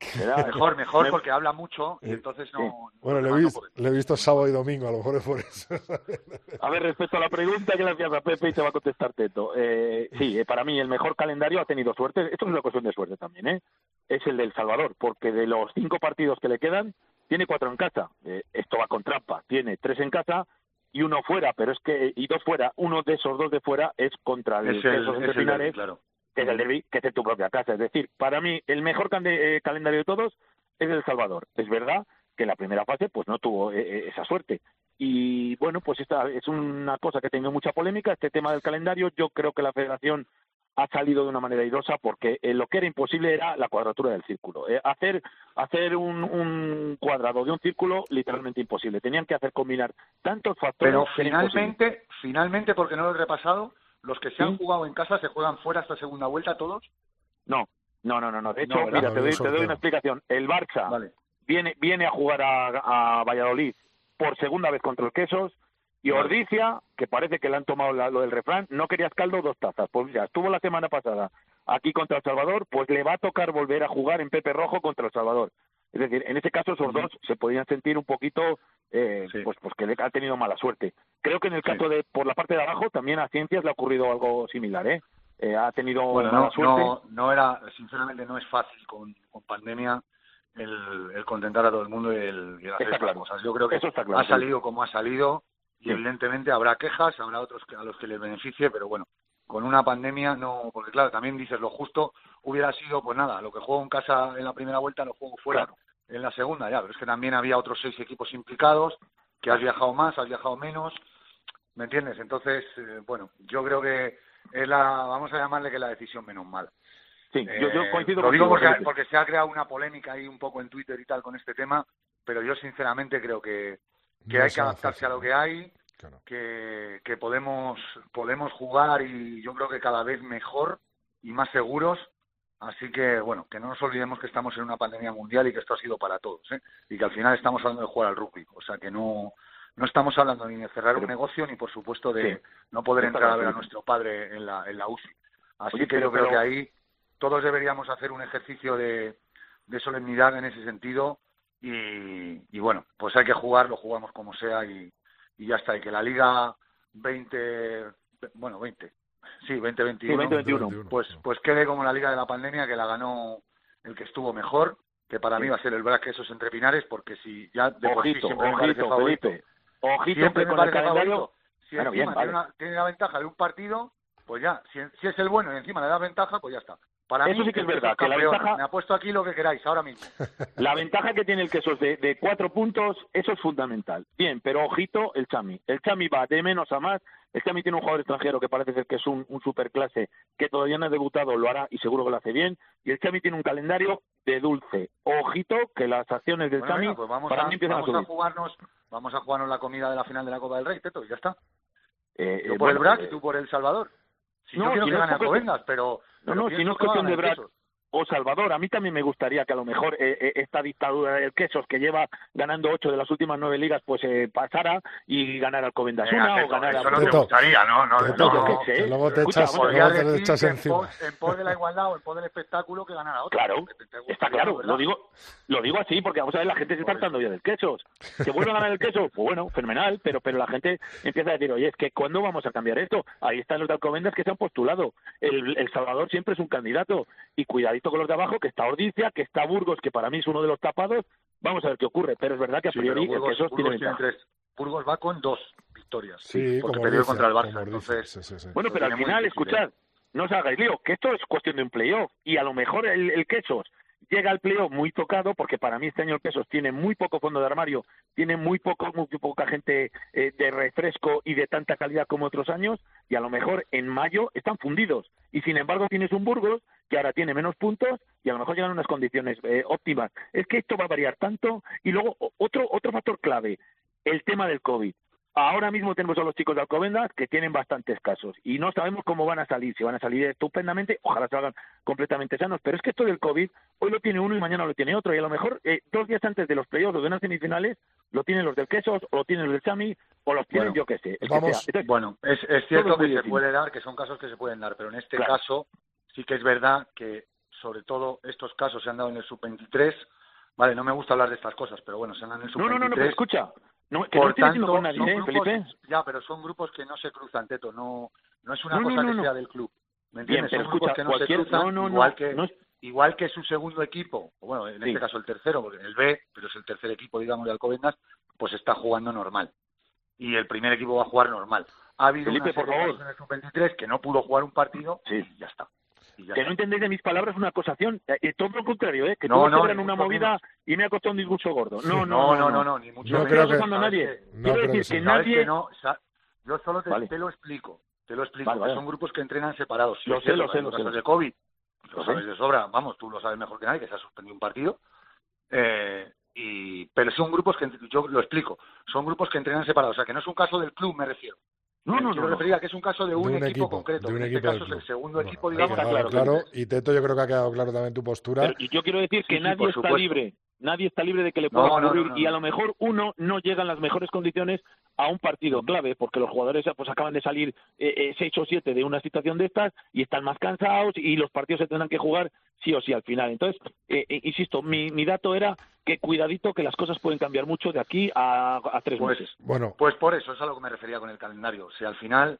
[SPEAKER 6] mejor, mejor, porque habla mucho y entonces no...
[SPEAKER 3] Bueno, le, he visto, le he visto sábado y domingo, a lo mejor es por eso.
[SPEAKER 7] A ver, respecto a la pregunta que le hacías a Pepe y te va a contestar Teto. Eh, sí, eh, para mí el mejor calendario ha tenido suerte, esto es una cuestión de suerte también, ¿eh? Es el del Salvador, porque de los cinco partidos que le quedan, tiene cuatro en casa. Eh, esto va con trampa. Tiene tres en casa y uno fuera, pero es que, y dos fuera. Uno de esos dos de fuera es contra el,
[SPEAKER 6] es el, es el claro.
[SPEAKER 7] que es el derby, que es en tu propia casa. Es decir, para mí, el mejor eh, calendario de todos es El Salvador. Es verdad que en la primera fase pues no tuvo eh, esa suerte. Y bueno, pues esta es una cosa que ha tenido mucha polémica, este tema del calendario. Yo creo que la federación ha salido de una manera irosa porque eh, lo que era imposible era la cuadratura del círculo. Eh, hacer hacer un, un, cuadrado de un círculo literalmente imposible. Tenían que hacer combinar tantos factores.
[SPEAKER 6] Pero finalmente, finalmente, porque no lo he repasado, los que se han jugado en casa se juegan fuera esta segunda vuelta todos.
[SPEAKER 7] No, no, no, no. De hecho, mira, te doy, te doy, una explicación. El Barça viene viene a jugar a, a Valladolid por segunda vez contra el Quesos y Ordicia, que parece que le han tomado lo del refrán, no querías caldo, dos tazas. Pues ya estuvo la semana pasada aquí contra El Salvador, pues le va a tocar volver a jugar en Pepe Rojo contra El Salvador. Es decir, en ese caso esos dos se podían sentir un poquito, eh, pues, pues que le ha tenido mala suerte. Creo que en el caso de, por la parte de abajo, también a Ciencias le ha ocurrido algo similar, ¿eh? eh ha tenido mala suerte.
[SPEAKER 6] No, no era, sinceramente no es fácil con, con pandemia el, contentar a todo el mundo y el, y hacer
[SPEAKER 7] claro.
[SPEAKER 6] cosas. Yo creo que ha salido como ha salido y evidentemente habrá quejas, habrá otros a los que les beneficie, pero bueno, con una pandemia no, porque claro, también dices lo justo hubiera sido, pues nada, lo que juego en casa en la primera vuelta lo juego fuera en la segunda, ya, pero es que también había otros seis equipos implicados, que has viajado más, has viajado menos, ¿me entiendes? Entonces, eh, bueno, yo creo que es la, vamos a llamarle que la decisión menos mala.
[SPEAKER 7] Sí, yo, yo, eh, coincido
[SPEAKER 6] Lo digo porque, porque se ha creado una polémica ahí un poco en Twitter y tal con este tema, pero yo sinceramente creo que, que hay que adaptarse a lo que hay, que, que podemos, podemos jugar y yo creo que cada vez mejor y más seguros. Así que, bueno, que no nos olvidemos que estamos en una pandemia mundial y que esto ha sido para todos, ¿eh? y que al final estamos hablando de jugar al rugby. O sea, que no, no estamos hablando ni de cerrar un negocio ni, por supuesto, de no poder entrar a ver a nuestro padre en la, en la UCI. Así que yo creo que ahí todos deberíamos hacer un ejercicio de, de solemnidad en ese sentido y, y, bueno, pues hay que jugar, lo jugamos como sea y, y ya está. Y que la Liga 20, bueno, 20, sí, 2021, pues, pues quede como la Liga de la Pandemia que la ganó el que estuvo mejor, que para mí va a ser el Braque esos entre Pinares, porque si ya de
[SPEAKER 7] ojito,
[SPEAKER 6] siempre
[SPEAKER 7] ojito, me favorito, ojito
[SPEAKER 6] siempre me parece favorito, si encima tiene, una, tiene la ventaja de un partido, pues ya, si, si es el bueno y encima le da ventaja, pues ya está. Para
[SPEAKER 7] Eso
[SPEAKER 6] mí,
[SPEAKER 7] sí que es verdad. Que la ventaja,
[SPEAKER 6] me ha puesto aquí lo que queráis, ahora mismo.
[SPEAKER 7] La ventaja que tiene el queso de, de cuatro puntos, eso es fundamental. Bien, pero ojito el Chami. El Chami va de menos a más. El Chami tiene un jugador extranjero que parece ser que es un, un superclase, que todavía no ha debutado, lo hará y seguro que lo hace bien. Y el Chami tiene un calendario de dulce. Ojito que las acciones del
[SPEAKER 6] bueno,
[SPEAKER 7] Chami
[SPEAKER 6] venga, pues vamos
[SPEAKER 7] para
[SPEAKER 6] a,
[SPEAKER 7] mí empiezan
[SPEAKER 6] vamos
[SPEAKER 7] a subir.
[SPEAKER 6] a jugarnos, vamos a jugarnos la comida de la final de la Copa del Rey, Teto, y ya está.
[SPEAKER 7] Eh,
[SPEAKER 6] Yo por el BRAC
[SPEAKER 7] eh,
[SPEAKER 6] y tú por el Salvador. Si
[SPEAKER 7] no,
[SPEAKER 6] yo quiero
[SPEAKER 7] si
[SPEAKER 6] que
[SPEAKER 7] no
[SPEAKER 6] gane
[SPEAKER 7] cuestión-
[SPEAKER 6] Alcobendas, pero...
[SPEAKER 7] No,
[SPEAKER 6] pero
[SPEAKER 7] no, si no es
[SPEAKER 6] a
[SPEAKER 7] cuestión de Brac
[SPEAKER 6] Quesos.
[SPEAKER 7] O Salvador, a mí también me gustaría que a lo mejor eh, eh, esta dictadura del quesos que lleva ganando ocho de las últimas nueve ligas, pues eh, pasara y ganara una o ganara
[SPEAKER 6] eso no te gustaría, ¿no? no,
[SPEAKER 3] Teto,
[SPEAKER 6] no, no.
[SPEAKER 3] que luego te
[SPEAKER 7] Escucha,
[SPEAKER 3] echas,
[SPEAKER 7] bueno,
[SPEAKER 3] luego te echas
[SPEAKER 6] en pos, en pos de la igualdad o en pos del espectáculo que ganara otro.
[SPEAKER 7] Claro,
[SPEAKER 6] gustaría,
[SPEAKER 7] está claro,
[SPEAKER 6] ¿verdad?
[SPEAKER 7] lo digo, lo digo así porque vamos a ver, la gente se está hartando ya del quesos. ¿Que vuelve a ganar el queso? Pues bueno, fenomenal, pero pero la gente empieza a decir, oye, es que ¿cuándo vamos a cambiar esto? Ahí están los de Alcobendas que se han postulado. El, el Salvador siempre es un candidato. Y cuidadito con los de abajo, que está Ordicia, que está Burgos, que para mí es uno de los tapados. Vamos a ver qué ocurre, pero es verdad que a
[SPEAKER 6] Sí,
[SPEAKER 7] priori
[SPEAKER 6] Burgos,
[SPEAKER 7] tiene
[SPEAKER 6] Burgos tiene
[SPEAKER 7] ventaja.
[SPEAKER 6] tres. Burgos va con dos victorias.
[SPEAKER 3] Sí,
[SPEAKER 6] porque perdió
[SPEAKER 3] dice,
[SPEAKER 6] contra el Barça. Entonces,
[SPEAKER 3] sí, sí, sí.
[SPEAKER 7] Bueno, pero al final,
[SPEAKER 6] difícil,
[SPEAKER 7] escuchad, no os hagáis lío, que esto es cuestión de un playoff. Y a lo mejor el, el Quesos llega al playoff muy tocado, porque para mí este año el Quesos tiene muy poco fondo de armario, tiene muy poco muy poca gente eh, de refresco y de tanta calidad como otros años, y a lo mejor en mayo están fundidos. Y sin embargo tienes un Burgos que ahora tiene menos puntos y a lo mejor llegan unas condiciones eh, óptimas. Es que esto va a variar tanto. Y luego otro, otro factor clave, el tema del COVID. Ahora mismo tenemos a los chicos de Alcobendas que tienen bastantes casos y no sabemos cómo van a salir, si van a salir estupendamente, ojalá salgan completamente sanos, pero es que esto del COVID hoy lo tiene uno y mañana lo tiene otro y a lo mejor eh, dos días antes de los playoffs o de unas semifinales lo tienen los del Quesos o lo tienen los del Chami o los tienen
[SPEAKER 6] Bueno,
[SPEAKER 7] yo qué sé. el que. Entonces,
[SPEAKER 6] Bueno, es, cierto que se puede dar, que son casos que se pueden dar, pero en este
[SPEAKER 7] Claro.
[SPEAKER 6] caso sí que es verdad que sobre todo estos casos se han dado en el sub-23. Vale, no me gusta hablar de estas cosas, pero bueno, se han dado en el
[SPEAKER 7] no,
[SPEAKER 6] sub-23.
[SPEAKER 7] no, no, no, pero escucha, no, que no
[SPEAKER 6] Por
[SPEAKER 7] diciendo
[SPEAKER 6] tanto,
[SPEAKER 7] con nadie,
[SPEAKER 6] son
[SPEAKER 7] ¿eh,
[SPEAKER 6] grupos,
[SPEAKER 7] Felipe?
[SPEAKER 6] ya, pero son grupos que no se cruzan, Teto, no, no es una
[SPEAKER 7] No, no,
[SPEAKER 6] cosa
[SPEAKER 7] no,
[SPEAKER 6] que
[SPEAKER 7] no.
[SPEAKER 6] sea del club. ¿Me
[SPEAKER 7] Bien,
[SPEAKER 6] entiendes?
[SPEAKER 7] pero
[SPEAKER 6] son grupos
[SPEAKER 7] escucha,
[SPEAKER 6] que no se cruzan,
[SPEAKER 7] no, no, no,
[SPEAKER 6] igual, que,
[SPEAKER 7] no es-
[SPEAKER 6] igual que su segundo equipo, o bueno, en
[SPEAKER 7] Sí.
[SPEAKER 6] este caso el tercero, porque el B, pero es el tercer equipo, digamos, de Alcobendas, pues está jugando normal. Y el primer equipo va a jugar normal. Ha habido
[SPEAKER 7] Felipe,
[SPEAKER 6] una
[SPEAKER 7] por favor.
[SPEAKER 6] en el sub-23 que no pudo jugar un partido
[SPEAKER 7] Sí.
[SPEAKER 6] y ya está.
[SPEAKER 7] Que no entendéis de mis palabras una acusación, eh, eh, todo lo contrario, ¿eh? que
[SPEAKER 6] No, no,
[SPEAKER 7] en una movida
[SPEAKER 6] menos.
[SPEAKER 7] y me ha costado un disgusto gordo. No, no,
[SPEAKER 6] no, no, no, ni mucho
[SPEAKER 3] No creo
[SPEAKER 7] estoy
[SPEAKER 3] que-
[SPEAKER 7] acusando a nadie.
[SPEAKER 6] ¿Sabes
[SPEAKER 3] No
[SPEAKER 7] Quiero decir que
[SPEAKER 6] ¿Sabes
[SPEAKER 7] nadie...
[SPEAKER 6] Yo solo te, lo explico. Te lo explico. Son grupos que entrenan separados. Es
[SPEAKER 7] sé, lo sé, lo
[SPEAKER 6] casos
[SPEAKER 7] sé.
[SPEAKER 6] de COVID. Lo sabes de sobra. Vamos, tú lo sabes mejor que nadie, que se ha suspendido un partido. Eh, y pero son grupos que, yo lo explico, son grupos que entrenan separados. O sea, que no es un caso del club, me refiero.
[SPEAKER 7] No,
[SPEAKER 6] Me
[SPEAKER 7] no, no, no.
[SPEAKER 6] referir a que es un caso de un,
[SPEAKER 3] de un
[SPEAKER 6] equipo,
[SPEAKER 3] equipo,
[SPEAKER 6] concreto.
[SPEAKER 3] de un
[SPEAKER 6] en este
[SPEAKER 3] equipo del
[SPEAKER 6] caso es el segundo
[SPEAKER 3] Bueno,
[SPEAKER 6] equipo, digamos,
[SPEAKER 7] claro,
[SPEAKER 3] claro.
[SPEAKER 6] Alcobendas.
[SPEAKER 3] Y Teto, yo creo que ha quedado claro también tu postura.
[SPEAKER 7] Pero- y yo quiero decir
[SPEAKER 6] Sí,
[SPEAKER 7] que
[SPEAKER 6] sí,
[SPEAKER 7] nadie está
[SPEAKER 6] supuesto.
[SPEAKER 7] libre, nadie está libre de que le pueda
[SPEAKER 6] no,
[SPEAKER 7] ocurrir
[SPEAKER 6] no, no,
[SPEAKER 7] y a lo mejor uno no llega en las mejores condiciones a un partido clave porque los jugadores pues acaban de salir eh, eh, seis o siete de una situación de estas y están más cansados y los partidos se tendrán que jugar sí o sí al final. Entonces, eh, eh, insisto, mi, mi dato era que cuidadito que las cosas pueden cambiar mucho de aquí a, a tres
[SPEAKER 6] Pues,
[SPEAKER 7] meses.
[SPEAKER 3] Bueno,
[SPEAKER 6] Pues por eso es a lo que me refería con el calendario. Si al final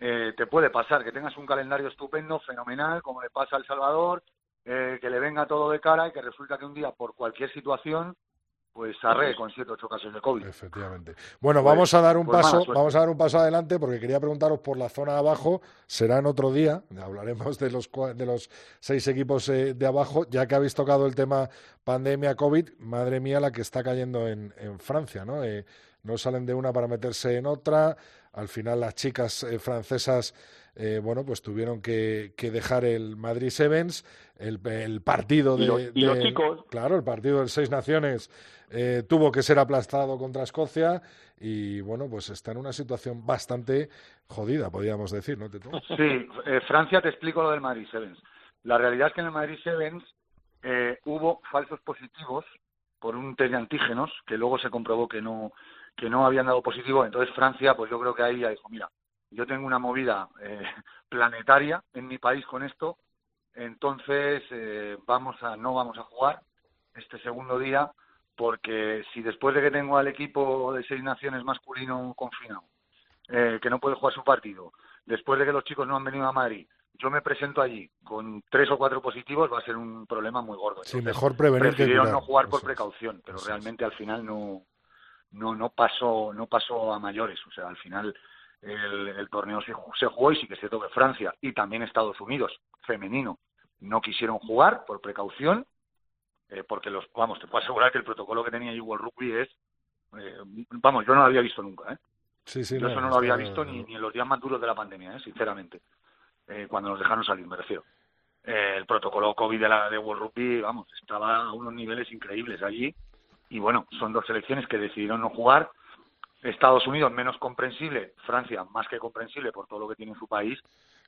[SPEAKER 6] eh, te puede pasar que tengas un calendario estupendo, fenomenal, como le pasa a El Salvador, eh, que le venga todo de cara y que resulta que un día, por cualquier situación, pues arre con siete ocho casos de COVID.
[SPEAKER 3] Efectivamente. Bueno,
[SPEAKER 6] Pues-
[SPEAKER 3] vamos a dar un
[SPEAKER 6] pues
[SPEAKER 3] paso, vamos a dar un paso adelante porque quería preguntaros por la zona de abajo, será en otro día, hablaremos de los de los seis equipos eh, de abajo, ya que habéis tocado el tema pandemia COVID, madre mía la que está cayendo en, en Francia, ¿no? Eh, no salen de una para meterse en otra, al final las chicas eh, francesas eh, bueno, pues tuvieron que, que dejar el Madrid Sevens, el, el partido de,
[SPEAKER 7] Y los- y los
[SPEAKER 3] de-
[SPEAKER 7] chicos.
[SPEAKER 3] claro, el partido del Seis Naciones eh, tuvo que ser aplastado contra Escocia y bueno, pues está en una situación bastante jodida, podríamos decir, ¿no, Teto?
[SPEAKER 6] Sí, eh, Francia, te explico lo del Madrid Sevens. La realidad es que en el Madrid Sevens eh, hubo falsos positivos por un test de antígenos que luego se comprobó que no que no habían dado positivo. Entonces Francia, pues yo creo que ahí ya dijo, mira, yo tengo una movida eh, planetaria en mi país con esto, entonces eh, vamos a no vamos a jugar este segundo día porque si después de que tengo al equipo de seis naciones masculino confinado eh, que no puede jugar su partido, después de que los chicos no han venido a Madrid, yo me presento allí con tres o cuatro positivos, va a ser un problema muy gordo.
[SPEAKER 3] Sí,
[SPEAKER 6] Entonces,
[SPEAKER 3] mejor prevenir que
[SPEAKER 6] prefirieron no jugar por
[SPEAKER 3] Eso
[SPEAKER 6] precaución, pero
[SPEAKER 3] Eso es.
[SPEAKER 6] realmente al final no, no, no pasó, no pasó a mayores. O sea, al final el, el torneo se, se jugó y sí que es cierto que Francia y también Estados Unidos femenino no quisieron jugar por precaución, eh, porque los, vamos, te puedo asegurar que el protocolo que tenía Igual Rugby es, eh, vamos, yo no lo había visto nunca, ¿eh?
[SPEAKER 3] Sí, sí,
[SPEAKER 6] Yo eso no lo había visto ni, ni en los días más duros de la pandemia, ¿eh? sinceramente. Eh, cuando nos dejaron salir, me refiero. Eh, el protocolo COVID de la de World Rugby, vamos, estaba a unos niveles increíbles allí. Y bueno, son dos selecciones que decidieron no jugar. Estados Unidos menos comprensible, Francia más que comprensible por todo lo que tiene en su país.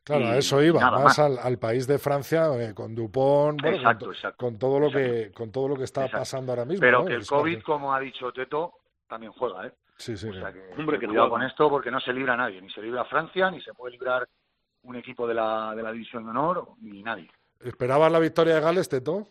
[SPEAKER 3] Claro, a eso iba, más
[SPEAKER 6] más.
[SPEAKER 3] al, al país de Francia eh, con Dupont, bueno,
[SPEAKER 6] Exacto,
[SPEAKER 3] con, to-
[SPEAKER 6] exacto,
[SPEAKER 3] con todo lo
[SPEAKER 6] exacto.
[SPEAKER 3] que con todo lo que está
[SPEAKER 6] Exacto.
[SPEAKER 3] pasando ahora mismo.
[SPEAKER 6] Pero
[SPEAKER 3] ¿no?
[SPEAKER 6] que el
[SPEAKER 3] Es
[SPEAKER 6] COVID, como ha dicho Teto, también juega, ¿eh?
[SPEAKER 3] Sí, sí,
[SPEAKER 6] O sea que,
[SPEAKER 7] Hombre, que
[SPEAKER 6] cuidado
[SPEAKER 7] juega.
[SPEAKER 6] con esto porque no se libra nadie, ni se libra Francia, ni se puede librar un equipo de la, de la División de Honor, ni nadie.
[SPEAKER 3] ¿Esperabas la victoria de Gales, Teto?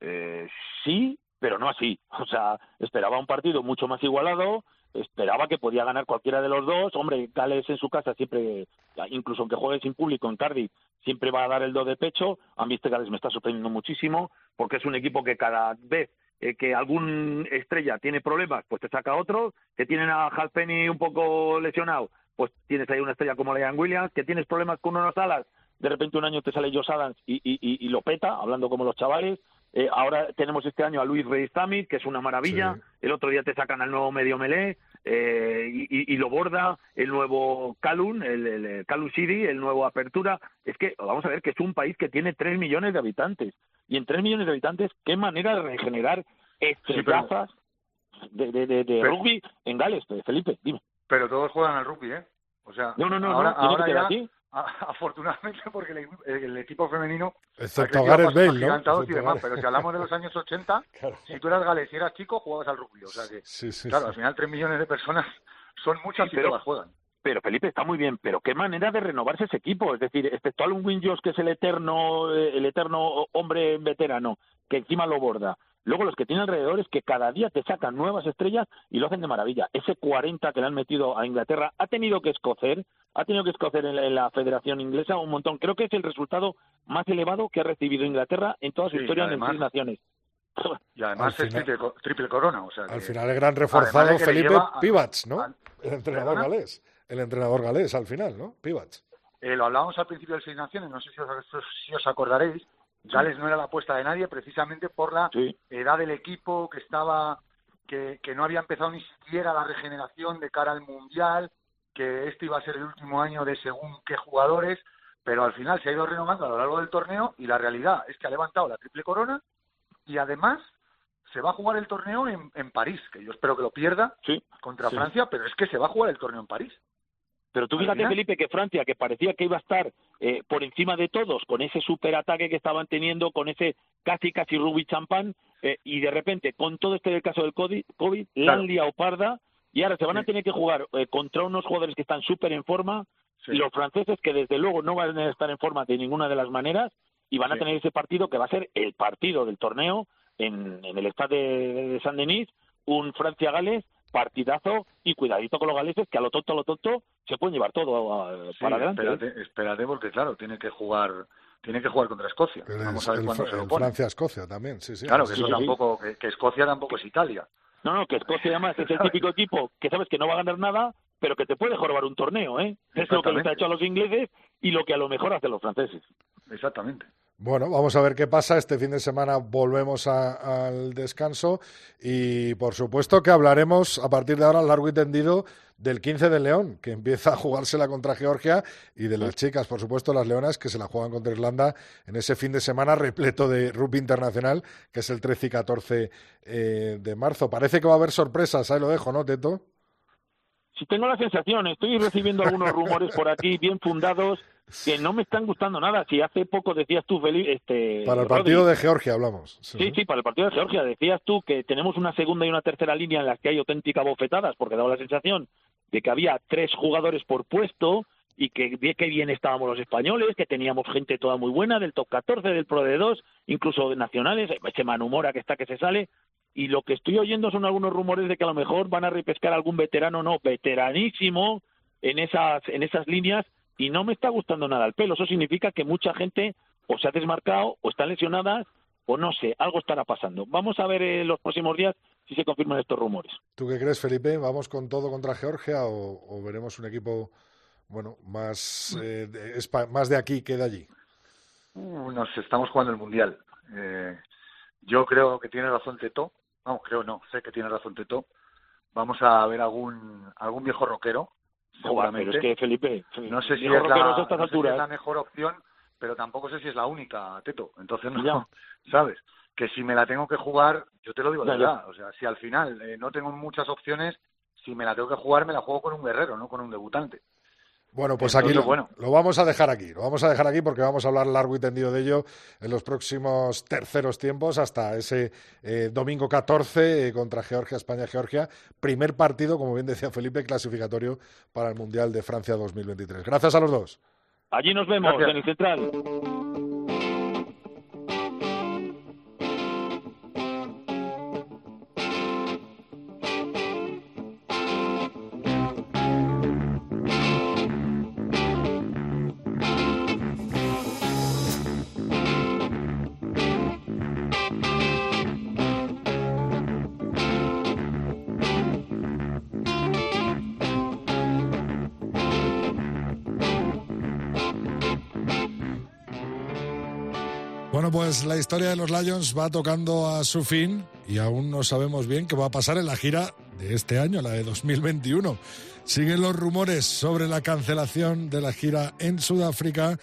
[SPEAKER 7] Eh, sí, pero no así. O sea, esperaba un partido mucho más igualado, esperaba que podía ganar cualquiera de los dos. Hombre, Gales en su casa siempre, incluso aunque juegue sin público en Cardiff, siempre va a dar el do de pecho. A mí este Gales me está sorprendiendo muchísimo porque es un equipo que cada vez eh, que algún estrella tiene problemas, pues te saca otro. Que tienen a Halpenny un poco lesionado, pues tienes ahí una estrella como Leanne Williams. Que tienes problemas con unos alas, de repente un año te sale Josh Adams y, y, y, y lo peta, hablando como los chavales. Eh, ahora tenemos este año a Luis Reyes Tamit, que es una maravilla.
[SPEAKER 3] Sí.
[SPEAKER 7] El otro día te sacan al nuevo medio melé eh, y, y- lo borda el nuevo Calun, el, el, Calun City, el nuevo Apertura. Es que vamos a ver que es un país que tiene 3 millones de habitantes. Y en 3 millones de habitantes, qué manera de regenerar estrellazas de, de, de, de
[SPEAKER 6] Pero-
[SPEAKER 7] rugby en Gales, eh, Felipe, dime.
[SPEAKER 6] Pero todos juegan al rugby, ¿eh? O sea,
[SPEAKER 7] No, no, no,
[SPEAKER 6] ahora,
[SPEAKER 7] no,
[SPEAKER 6] ahora ya, afortunadamente, porque el, el equipo femenino
[SPEAKER 3] Excepto
[SPEAKER 6] a
[SPEAKER 3] Gareth Bale,
[SPEAKER 6] y demás, pero si hablamos de los años 80,
[SPEAKER 3] Claro.
[SPEAKER 6] si tú eras gales y eras chico, jugabas al rugby. O sea que,
[SPEAKER 3] Sí, sí,
[SPEAKER 6] claro,
[SPEAKER 3] sí.
[SPEAKER 6] al final 3 millones de personas son muchas
[SPEAKER 7] Sí,
[SPEAKER 6] y
[SPEAKER 7] pero-
[SPEAKER 6] todas juegan.
[SPEAKER 7] Pero Felipe está muy bien, pero qué manera de renovarse ese equipo, es decir, excepto Alan Winjos que es el eterno eh, el eterno hombre veterano que encima lo borda. Luego los que tiene alrededor es que cada día te sacan nuevas estrellas y lo hacen de maravilla. Ese 40 que le han metido a Inglaterra ha tenido que escocer, ha tenido que escocer en la, en la Federación Inglesa un montón. Creo que es el resultado más elevado que ha recibido Inglaterra en toda su
[SPEAKER 6] Sí,
[SPEAKER 7] historia
[SPEAKER 6] además-
[SPEAKER 7] en seis naciones.
[SPEAKER 6] Y además es triple, co- triple corona. O sea que-
[SPEAKER 3] Al final el gran reforzado
[SPEAKER 6] de que
[SPEAKER 3] Felipe Pivats, ¿no?
[SPEAKER 6] al-
[SPEAKER 3] El entrenador galés. El entrenador galés al final, ¿no? Pivats.
[SPEAKER 6] Eh, lo hablábamos al principio del Seis Naciones, no sé si os, si os acordaréis. Gales no era la apuesta de nadie precisamente por la
[SPEAKER 7] Sí.
[SPEAKER 6] edad del equipo que estaba que, que no había empezado ni siquiera la regeneración de cara al mundial que este iba a ser el último año de según qué jugadores pero al final se ha ido renovando a lo largo del torneo y la realidad es que ha levantado la triple corona y además se va a jugar el torneo en, en París que yo espero que lo pierda
[SPEAKER 7] Sí.
[SPEAKER 6] contra
[SPEAKER 3] Sí.
[SPEAKER 6] Francia pero es que se va a jugar el torneo en París
[SPEAKER 7] Pero tú fíjate, Felipe, que Francia, que parecía que iba a estar eh, por encima de todos, con ese superataque que estaban teniendo, con ese casi casi rugby champán, eh, y de repente, con todo este del caso del COVID, COVID la
[SPEAKER 6] Claro.
[SPEAKER 7] han liado parda, y ahora se van a tener que jugar eh, contra unos jugadores que están súper en forma,
[SPEAKER 6] Sí.
[SPEAKER 7] y los franceses que desde luego no van a estar en forma de ninguna de las maneras, y van a tener ese partido que va a ser el partido del torneo en, en el estadio de, de Saint-Denis, un Francia-Gales partidazo y cuidadito con los galeses que a lo tonto a lo tonto se pueden llevar todo
[SPEAKER 6] Sí,
[SPEAKER 7] para adelante. ¿eh?
[SPEAKER 6] espérate, espérate, porque claro, tiene que jugar tiene que jugar contra Escocia. Vamos a ver cuándo se lo pone.
[SPEAKER 3] Francia-Escocia también, sí, sí.
[SPEAKER 6] Claro, que, eso tampoco, que, Escocia tampoco es Italia.
[SPEAKER 7] No, no, que Escocia además es el típico equipo que sabes que no va a ganar nada, pero que te puede jorobar un torneo, ¿eh? Es lo que les ha hecho a los ingleses y lo que a lo mejor hacen los franceses.
[SPEAKER 6] Exactamente.
[SPEAKER 3] Bueno, vamos a ver qué pasa. Este fin de semana volvemos al descanso y por supuesto que hablaremos a partir de ahora largo y tendido del 15 de León, que empieza a jugársela contra Georgia y de las chicas, por supuesto, las leonas que se la juegan contra Irlanda en ese fin de semana repleto de rugby internacional, que es el 13 y 14 eh, de marzo. Parece que va a haber sorpresas, ahí lo dejo, ¿no, Teto?
[SPEAKER 7] Si tengo la sensación, estoy recibiendo algunos rumores por aquí bien fundados que no me están gustando nada. Si hace poco decías tú, Felipe, este...
[SPEAKER 3] Para el partido de Georgia hablamos.
[SPEAKER 7] Sí. sí, para el partido de Georgia. Decías tú que tenemos una segunda y una tercera línea en las que hay auténticas bofetadas, porque daba la sensación de que había tres jugadores por puesto y que bien estábamos los españoles, que teníamos gente toda muy buena, del top 14, del Pro de 2, incluso de nacionales, ese Manumora que está que se sale, y lo que estoy oyendo son algunos rumores de que a lo mejor van a repescar algún veterano, no, veteranísimo en esas, en esas líneas y no me está gustando nada el pelo. Eso significa que mucha gente o se ha desmarcado o está lesionada o no sé, algo estará pasando. Vamos a ver en los próximos días si se confirman estos rumores.
[SPEAKER 3] ¿Tú qué crees, Felipe? ¿Vamos con todo contra Georgia o, veremos un equipo, bueno, más, eh, de, más de aquí que de allí?
[SPEAKER 6] Nos estamos jugando el Mundial. Eh, yo creo que tiene razón Teto. No, creo no, sé que tiene razón Teto. Vamos a ver algún, algún viejo rockero
[SPEAKER 7] pero es que Felipe,
[SPEAKER 6] no sé si es, la, mejor opción, pero tampoco sé si es la única, Teto. Entonces, no, ¿sabes? Que si me la tengo que jugar, yo te lo digo de verdad. O sea, si al final eh, no tengo muchas opciones, si me la tengo que jugar, me la juego con un guerrero, no con un debutante.
[SPEAKER 3] Bueno, pues aquí lo, bueno. lo vamos a dejar aquí. Lo vamos a dejar aquí porque vamos a hablar largo y tendido de ello en los próximos terceros tiempos hasta ese eh, domingo 14 eh, contra Georgia, España-Georgia. Primer partido, como bien decía Felipe, clasificatorio para el Mundial de Francia 2023. Gracias a los dos.
[SPEAKER 7] Allí nos vemos en el Central.
[SPEAKER 3] La historia de los Lions va tocando a su fin y aún no sabemos bien qué va a pasar en la gira de este año, la de 2021. Siguen los rumores sobre la cancelación de la gira en Sudáfrica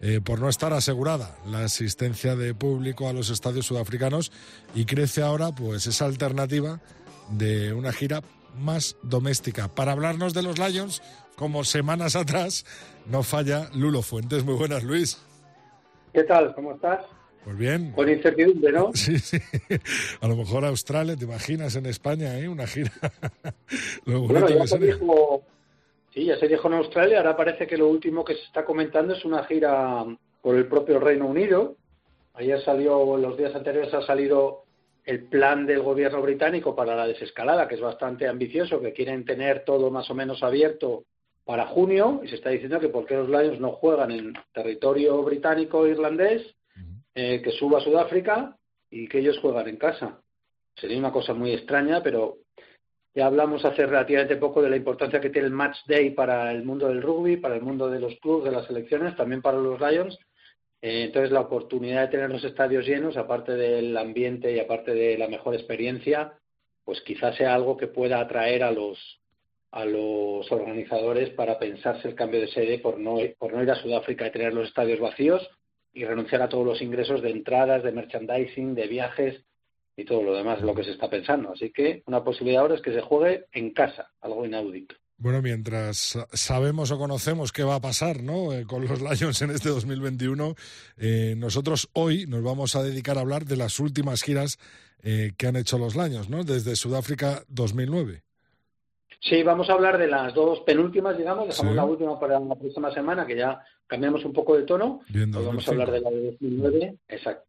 [SPEAKER 3] eh, por no estar asegurada la asistencia de público a los estadios sudafricanos y crece ahora pues esa alternativa de una gira más doméstica. Para hablarnos de los Lions, como semanas atrás, no falla Lulo Fuentes. Muy buenas, Luis.
[SPEAKER 8] ¿Qué tal? ¿Cómo estás?
[SPEAKER 3] Pues bien.
[SPEAKER 8] Con incertidumbre, ¿no?
[SPEAKER 3] Sí, sí. A lo mejor Australia, ¿te imaginas en España, eh? Una gira.
[SPEAKER 8] bueno, ya se dijo, sí, ya se dijo en Australia. Ahora parece que lo último que se está comentando es una gira por el propio Reino Unido. Ayer salió, los días anteriores ha salido el plan del gobierno británico para la desescalada, que es bastante ambicioso, que quieren tener todo más o menos abierto para junio, y se está diciendo que por qué los Lions no juegan en territorio británico e irlandés eh, que suba a Sudáfrica y que ellos juegan en casa. Sería una cosa muy extraña, pero ya hablamos hace relativamente poco de la importancia que tiene el match day para el mundo del rugby, para el mundo de los clubes, de las selecciones, también para los Lions. Eh, entonces, la oportunidad de tener los estadios llenos, aparte del ambiente y aparte de la mejor experiencia, pues quizás sea algo que pueda atraer a los a los organizadores para pensarse el cambio de sede por no, por no ir a Sudáfrica y tener los estadios vacíos y renunciar a todos los ingresos de entradas, de merchandising, de viajes y todo lo demás, lo que se está pensando. Así que una posibilidad ahora es que se juegue en casa, algo inaudito.
[SPEAKER 3] Bueno, mientras sabemos o conocemos qué va a pasar ¿no? Eh, con los Lions en este 2021, eh, nosotros hoy nos vamos a dedicar a hablar de las últimas giras eh, que han hecho los Lions, ¿no? desde Sudáfrica 2009.
[SPEAKER 8] Sí, vamos a hablar de las dos penúltimas, digamos. Dejamos la última para la próxima semana, que ya cambiamos un poco de tono. hoy vamos a hablar de la de 2009. Exacto.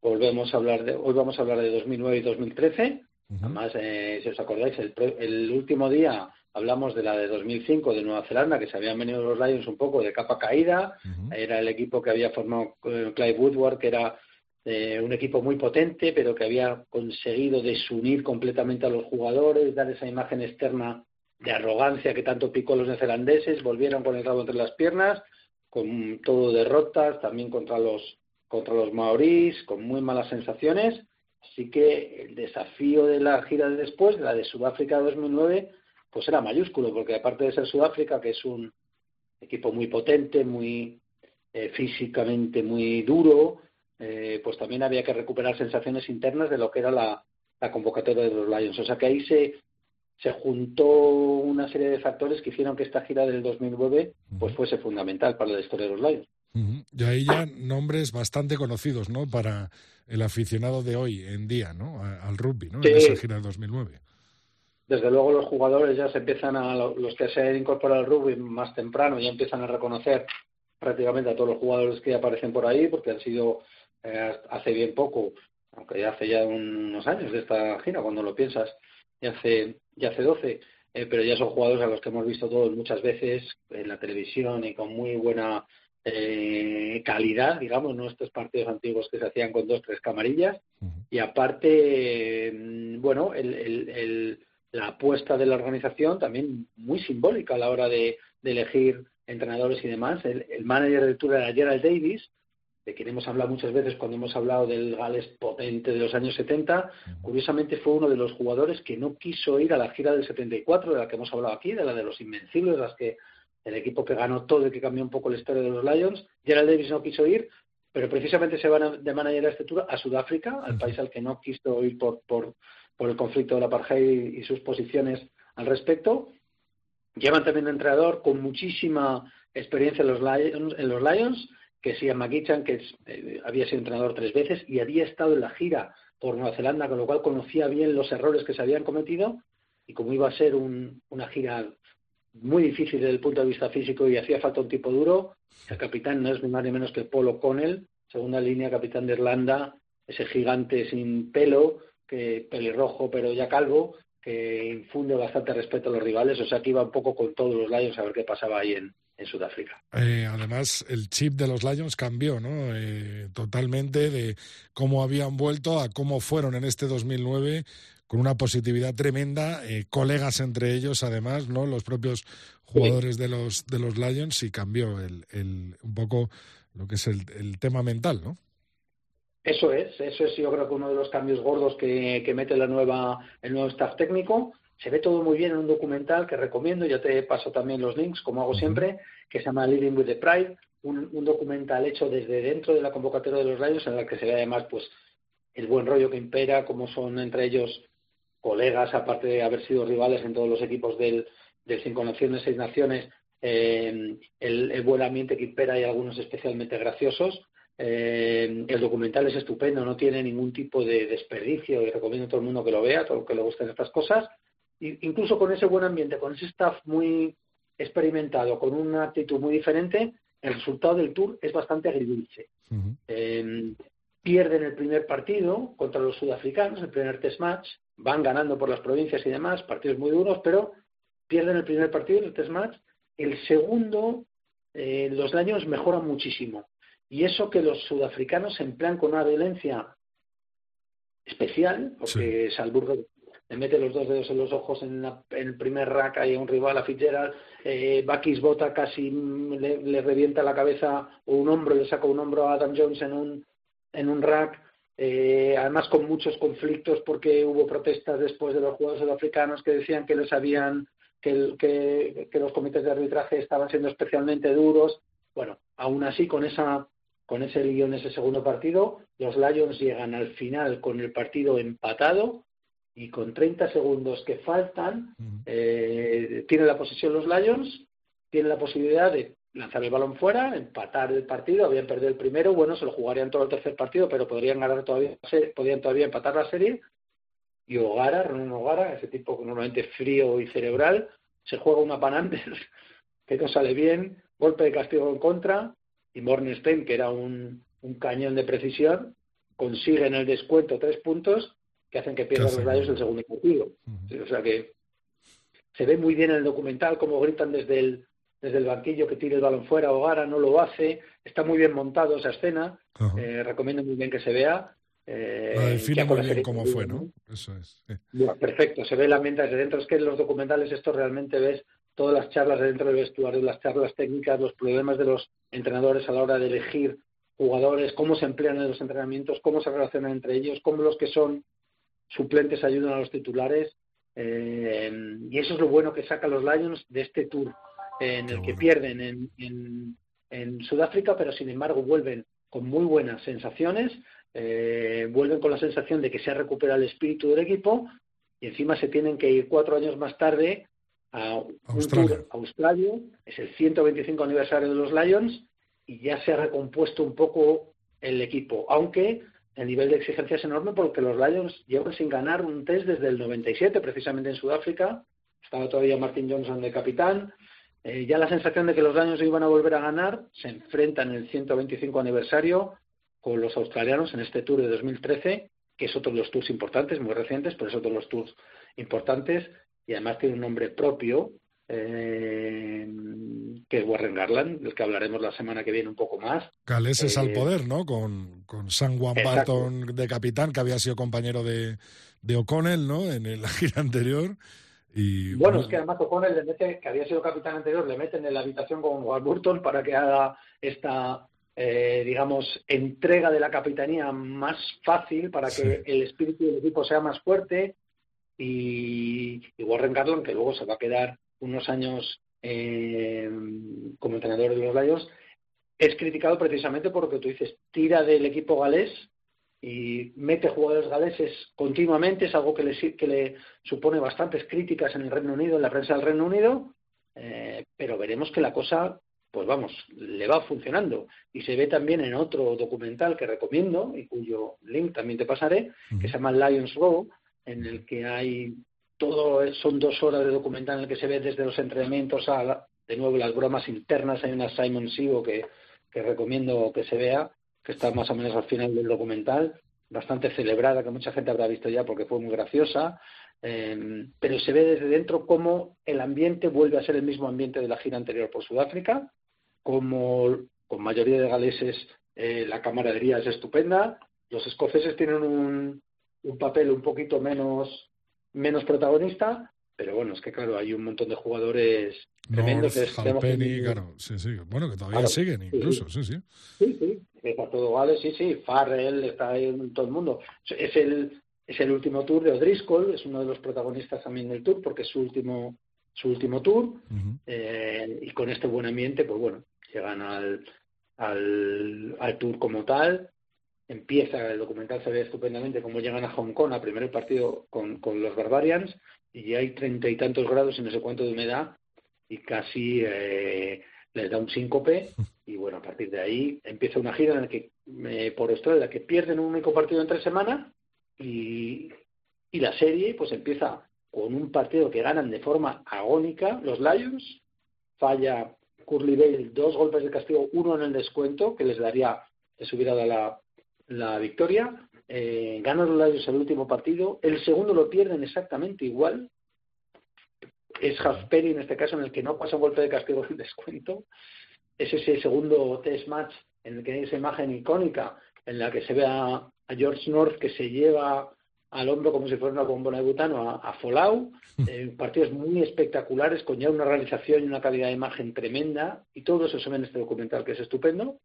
[SPEAKER 8] Volvemos a hablar de, hoy vamos a hablar de 2009 y 2013. Además, eh, si os acordáis, el, el último día hablamos de la de 2005 de Nueva Zelanda, que se habían venido los Lions un poco de capa caída. Era el equipo que había formado eh, Clive Woodward, que era eh, un equipo muy potente, pero que había conseguido desunir completamente a los jugadores, dar esa imagen externa de arrogancia que tanto picó a los neozelandeses. Volvieron con el rabo entre las piernas, con todo derrotas, también contra los contra los maorís, con muy malas sensaciones. Así que el desafío de la gira de después, la de Sudáfrica 2009, pues era mayúsculo, porque aparte de ser Sudáfrica, que es un equipo muy potente, muy eh, físicamente muy duro, eh, pues también había que recuperar sensaciones internas de lo que era la, convocatoria de los Lions. O sea que ahí se, se juntó una serie de factores que hicieron que esta gira del 2009 pues fuese fundamental para la historia de los Lions.
[SPEAKER 3] Y ahí ya nombres bastante conocidos, ¿no? Para el aficionado de hoy en día, ¿no? Al rugby, ¿no? En esa gira del 2009
[SPEAKER 8] desde luego los jugadores ya se empiezan a, los que se han incorporado al rugby más temprano, ya empiezan a reconocer prácticamente a todos los jugadores que aparecen por ahí, porque han sido eh, hace bien poco, aunque ya hace ya unos años de esta gira, cuando lo piensas, ya hace, ya hace 12, eh, pero ya son jugadores a los que hemos visto todos muchas veces en la televisión y con muy buena eh, calidad, digamos, no estos partidos antiguos que se hacían con dos, tres camarillas. Y aparte, mm, bueno, el, el la apuesta de la organización también muy simbólica a la hora de, elegir entrenadores y demás. El, manager del Tour era Gerald Davis, de quien hemos hablado muchas veces cuando hemos hablado del Gales potente de los años 70. Curiosamente fue uno de los jugadores que no quiso ir a la gira del 74, de la que hemos hablado aquí, de la de los Invencibles, las que el equipo que ganó todo y que cambió un poco la historia de los Lions. Gerald Davis no quiso ir, pero precisamente se van de manager a este tour a Sudáfrica, al país al que no quiso ir por, por por el conflicto del apartheid y sus posiciones al respecto. Llevan también un entrenador con muchísima experiencia en los Lions, en los Lions que se llama Gichan, que eh, había sido entrenador tres veces y había estado en la gira por Nueva Zelanda, con lo cual conocía bien los errores que se habían cometido y como iba a ser una gira muy difícil desde el punto de vista físico y hacía falta un tipo duro, el capitán no es ni más ni menos que Paul O'Connell, segunda línea, capitán de Irlanda, ese gigante sin pelo, que pelirrojo pero ya calvo, que infunde bastante respeto a los rivales, o sea que iba un poco con todos los Lions a ver qué pasaba ahí en, en Sudáfrica.
[SPEAKER 3] Eh, además, el chip de los Lions cambió, ¿no? Eh, totalmente de cómo habían vuelto a cómo fueron en este 2009 con una positividad tremenda, eh, colegas entre ellos, además, ¿no? Los propios jugadores de los de los Lions y cambió el, el un poco lo que es el, el tema mental, ¿no?
[SPEAKER 8] Eso es, eso es yo creo que uno de los cambios gordos que, que mete la nueva, el nuevo staff técnico. Se ve todo muy bien en un documental que recomiendo, ya te paso también los links, como hago siempre, que se llama Living with the Pride, un, un documental hecho desde dentro de la convocatoria de los rayos, en el que se ve además pues el buen rollo que impera, cómo son entre ellos colegas, aparte de haber sido rivales en todos los equipos del, del Cinco Naciones, Seis Naciones, eh, el, el, buen ambiente que impera y algunos especialmente graciosos. Eh, el documental es estupendo, no tiene ningún tipo de desperdicio y recomiendo a todo el mundo que lo vea, todo el que le gusten estas cosas. Incluso con ese buen ambiente, con ese staff muy experimentado, con una actitud muy diferente, el resultado del tour es bastante agridulce. eh, pierden el primer partido contra los sudafricanos, el primer test match, van ganando por las provincias y demás, partidos muy duros, pero pierden el primer partido, el test match. El segundo, eh, los daños mejoran muchísimo. Y eso que los sudafricanos emplean con una violencia especial, porque Salburgo le mete los dos dedos en los ojos en, el primer rack hay un rival a Fitzgerald, eh, Bakis Bota casi le, revienta la cabeza o un hombro, le saca un hombro a Adam Jones en un, en un rack, eh, además con muchos conflictos porque hubo protestas después de los jugadores sudafricanos que decían que les habían que, que los comités de arbitraje estaban siendo especialmente duros. Bueno, aún así con esa con ese lío en ese segundo partido. Los Lions llegan al final con el partido empatado y con 30 segundos que faltan, eh, tienen la posesión los Lions, tienen la posibilidad de lanzar el balón fuera, empatar el partido, habían perdido el primero, bueno, se lo jugarían todo el tercer partido, pero podrían ganar todavía, podrían todavía empatar la serie. Y Ogara, Ronald Ogara, ese tipo normalmente frío y cerebral, se juega una Pananders que no sale bien, golpe de castigo en contra, y Mornstein, que era un, cañón de precisión, consigue en el descuento tres puntos que hacen que pierdan los rayos el segundo partido. O sea que se ve muy bien en el documental cómo gritan desde el, desde el banquillo que tire el balón fuera, Hogara no lo hace, está muy bien montado esa escena, eh, recomiendo muy bien que se vea.
[SPEAKER 3] Eh, define muy bien cómo fue, ¿no? Eso es.
[SPEAKER 8] perfecto, se ve la ambiente desde dentro. Es que en los documentales esto realmente ves todas las charlas de dentro del vestuario, las charlas técnicas, los problemas de los entrenadores a la hora de elegir jugadores, cómo se emplean en los entrenamientos, cómo se relacionan entre ellos, cómo los que son suplentes ayudan a los titulares. Eh, y eso es lo bueno que sacan los Lions de este tour, en el que pierden en, en, Sudáfrica, pero sin embargo vuelven con muy buenas sensaciones, eh, vuelven con la sensación de que se ha recuperado el espíritu del equipo y encima se tienen que ir cuatro años más tarde a un tour a Australia, es el 125 aniversario de los Lions y ya se ha recompuesto un poco el equipo, aunque el nivel de exigencia es enorme porque los Lions llevan sin ganar un test desde el 97, precisamente en Sudáfrica. Estaba todavía Martin Johnson de capitán. Eh, ya la sensación de que los Lions iban a volver a ganar se enfrentan en el 125 aniversario con los australianos en este Tour de 2013, que es otro de los tours importantes, muy recientes, pero es otro de los tours importantes y además tiene un nombre propio eh, que es Warren Garland, del que hablaremos la semana que viene un poco más.
[SPEAKER 3] Galeses al eh, poder, ¿no? Con, con Sam Juan Barton de capitán, que había sido compañero de, de O'Connell, ¿no? En la gira anterior. Y,
[SPEAKER 8] bueno, es que además O'Connell, le mete, que había sido capitán anterior, le meten en la habitación con Warburton para que haga esta, eh, digamos, entrega de la capitanía más fácil, para que el espíritu del equipo sea más fuerte. Y, y Warren Garland, que luego se va a quedar unos años eh, como entrenador de los Lions, es criticado precisamente por lo que tú dices, tira del equipo galés y mete jugadores galeses continuamente, es algo que le, que le supone bastantes críticas en el Reino Unido, en la prensa del Reino Unido, eh, pero veremos que la cosa, pues vamos, le va funcionando. Y se ve también en otro documental que recomiendo y cuyo link también te pasaré, que se llama Lions Row, en el que hay todo son dos horas de documental en el que se ve desde los entrenamientos a, de nuevo, las bromas internas. Hay una Simon Sigo que, que recomiendo que se vea, que está más o menos al final del documental, bastante celebrada, que mucha gente habrá visto ya porque fue muy graciosa. Eh, pero se ve desde dentro cómo el ambiente vuelve a ser el mismo ambiente de la gira anterior por Sudáfrica, como con mayoría de galeses eh, la camaradería es estupenda, los escoceses tienen un, un papel un poquito menos menos protagonista, pero bueno, es que claro, hay un montón de jugadores tremendos.
[SPEAKER 3] claro, sí, sí. Bueno, que todavía siguen incluso, sí, sí.
[SPEAKER 8] Sí, sí, está todo vale, sí, sí. Farrell, está ahí en todo el mundo. Es el, es el último tour de O'Driscoll, es uno de los protagonistas también del tour, porque es su último, su último tour. Eh, y con este buen ambiente, pues bueno, llegan al, al, al tour como tal empieza, el documental se ve estupendamente cómo llegan a Hong Kong a primer partido con, los Barbarians y hay treinta y tantos grados en ese cuento de humedad y casi eh, les da un síncope. Y bueno, a partir de ahí empieza una gira en la que eh, por Australia que pierden un único partido en tres semanas y, y la serie pues empieza con un partido que ganan de forma agónica los Lions, falla Curly Bale dos golpes de castigo, uno en el descuento que les daría, les hubiera dado la, la victoria, eh, ganan los Lions el último partido, el segundo lo pierden exactamente igual, es Halfpenny en este caso en el que no pasa un golpe de castigo en descuento, es ese segundo test match en el que hay esa imagen icónica en la que se ve a, George North que se lleva al hombro como si fuera una bombona de butano a, a Folau, eh, partidos muy espectaculares con ya una realización y una calidad de imagen tremenda y todo eso se ve en este documental que es estupendo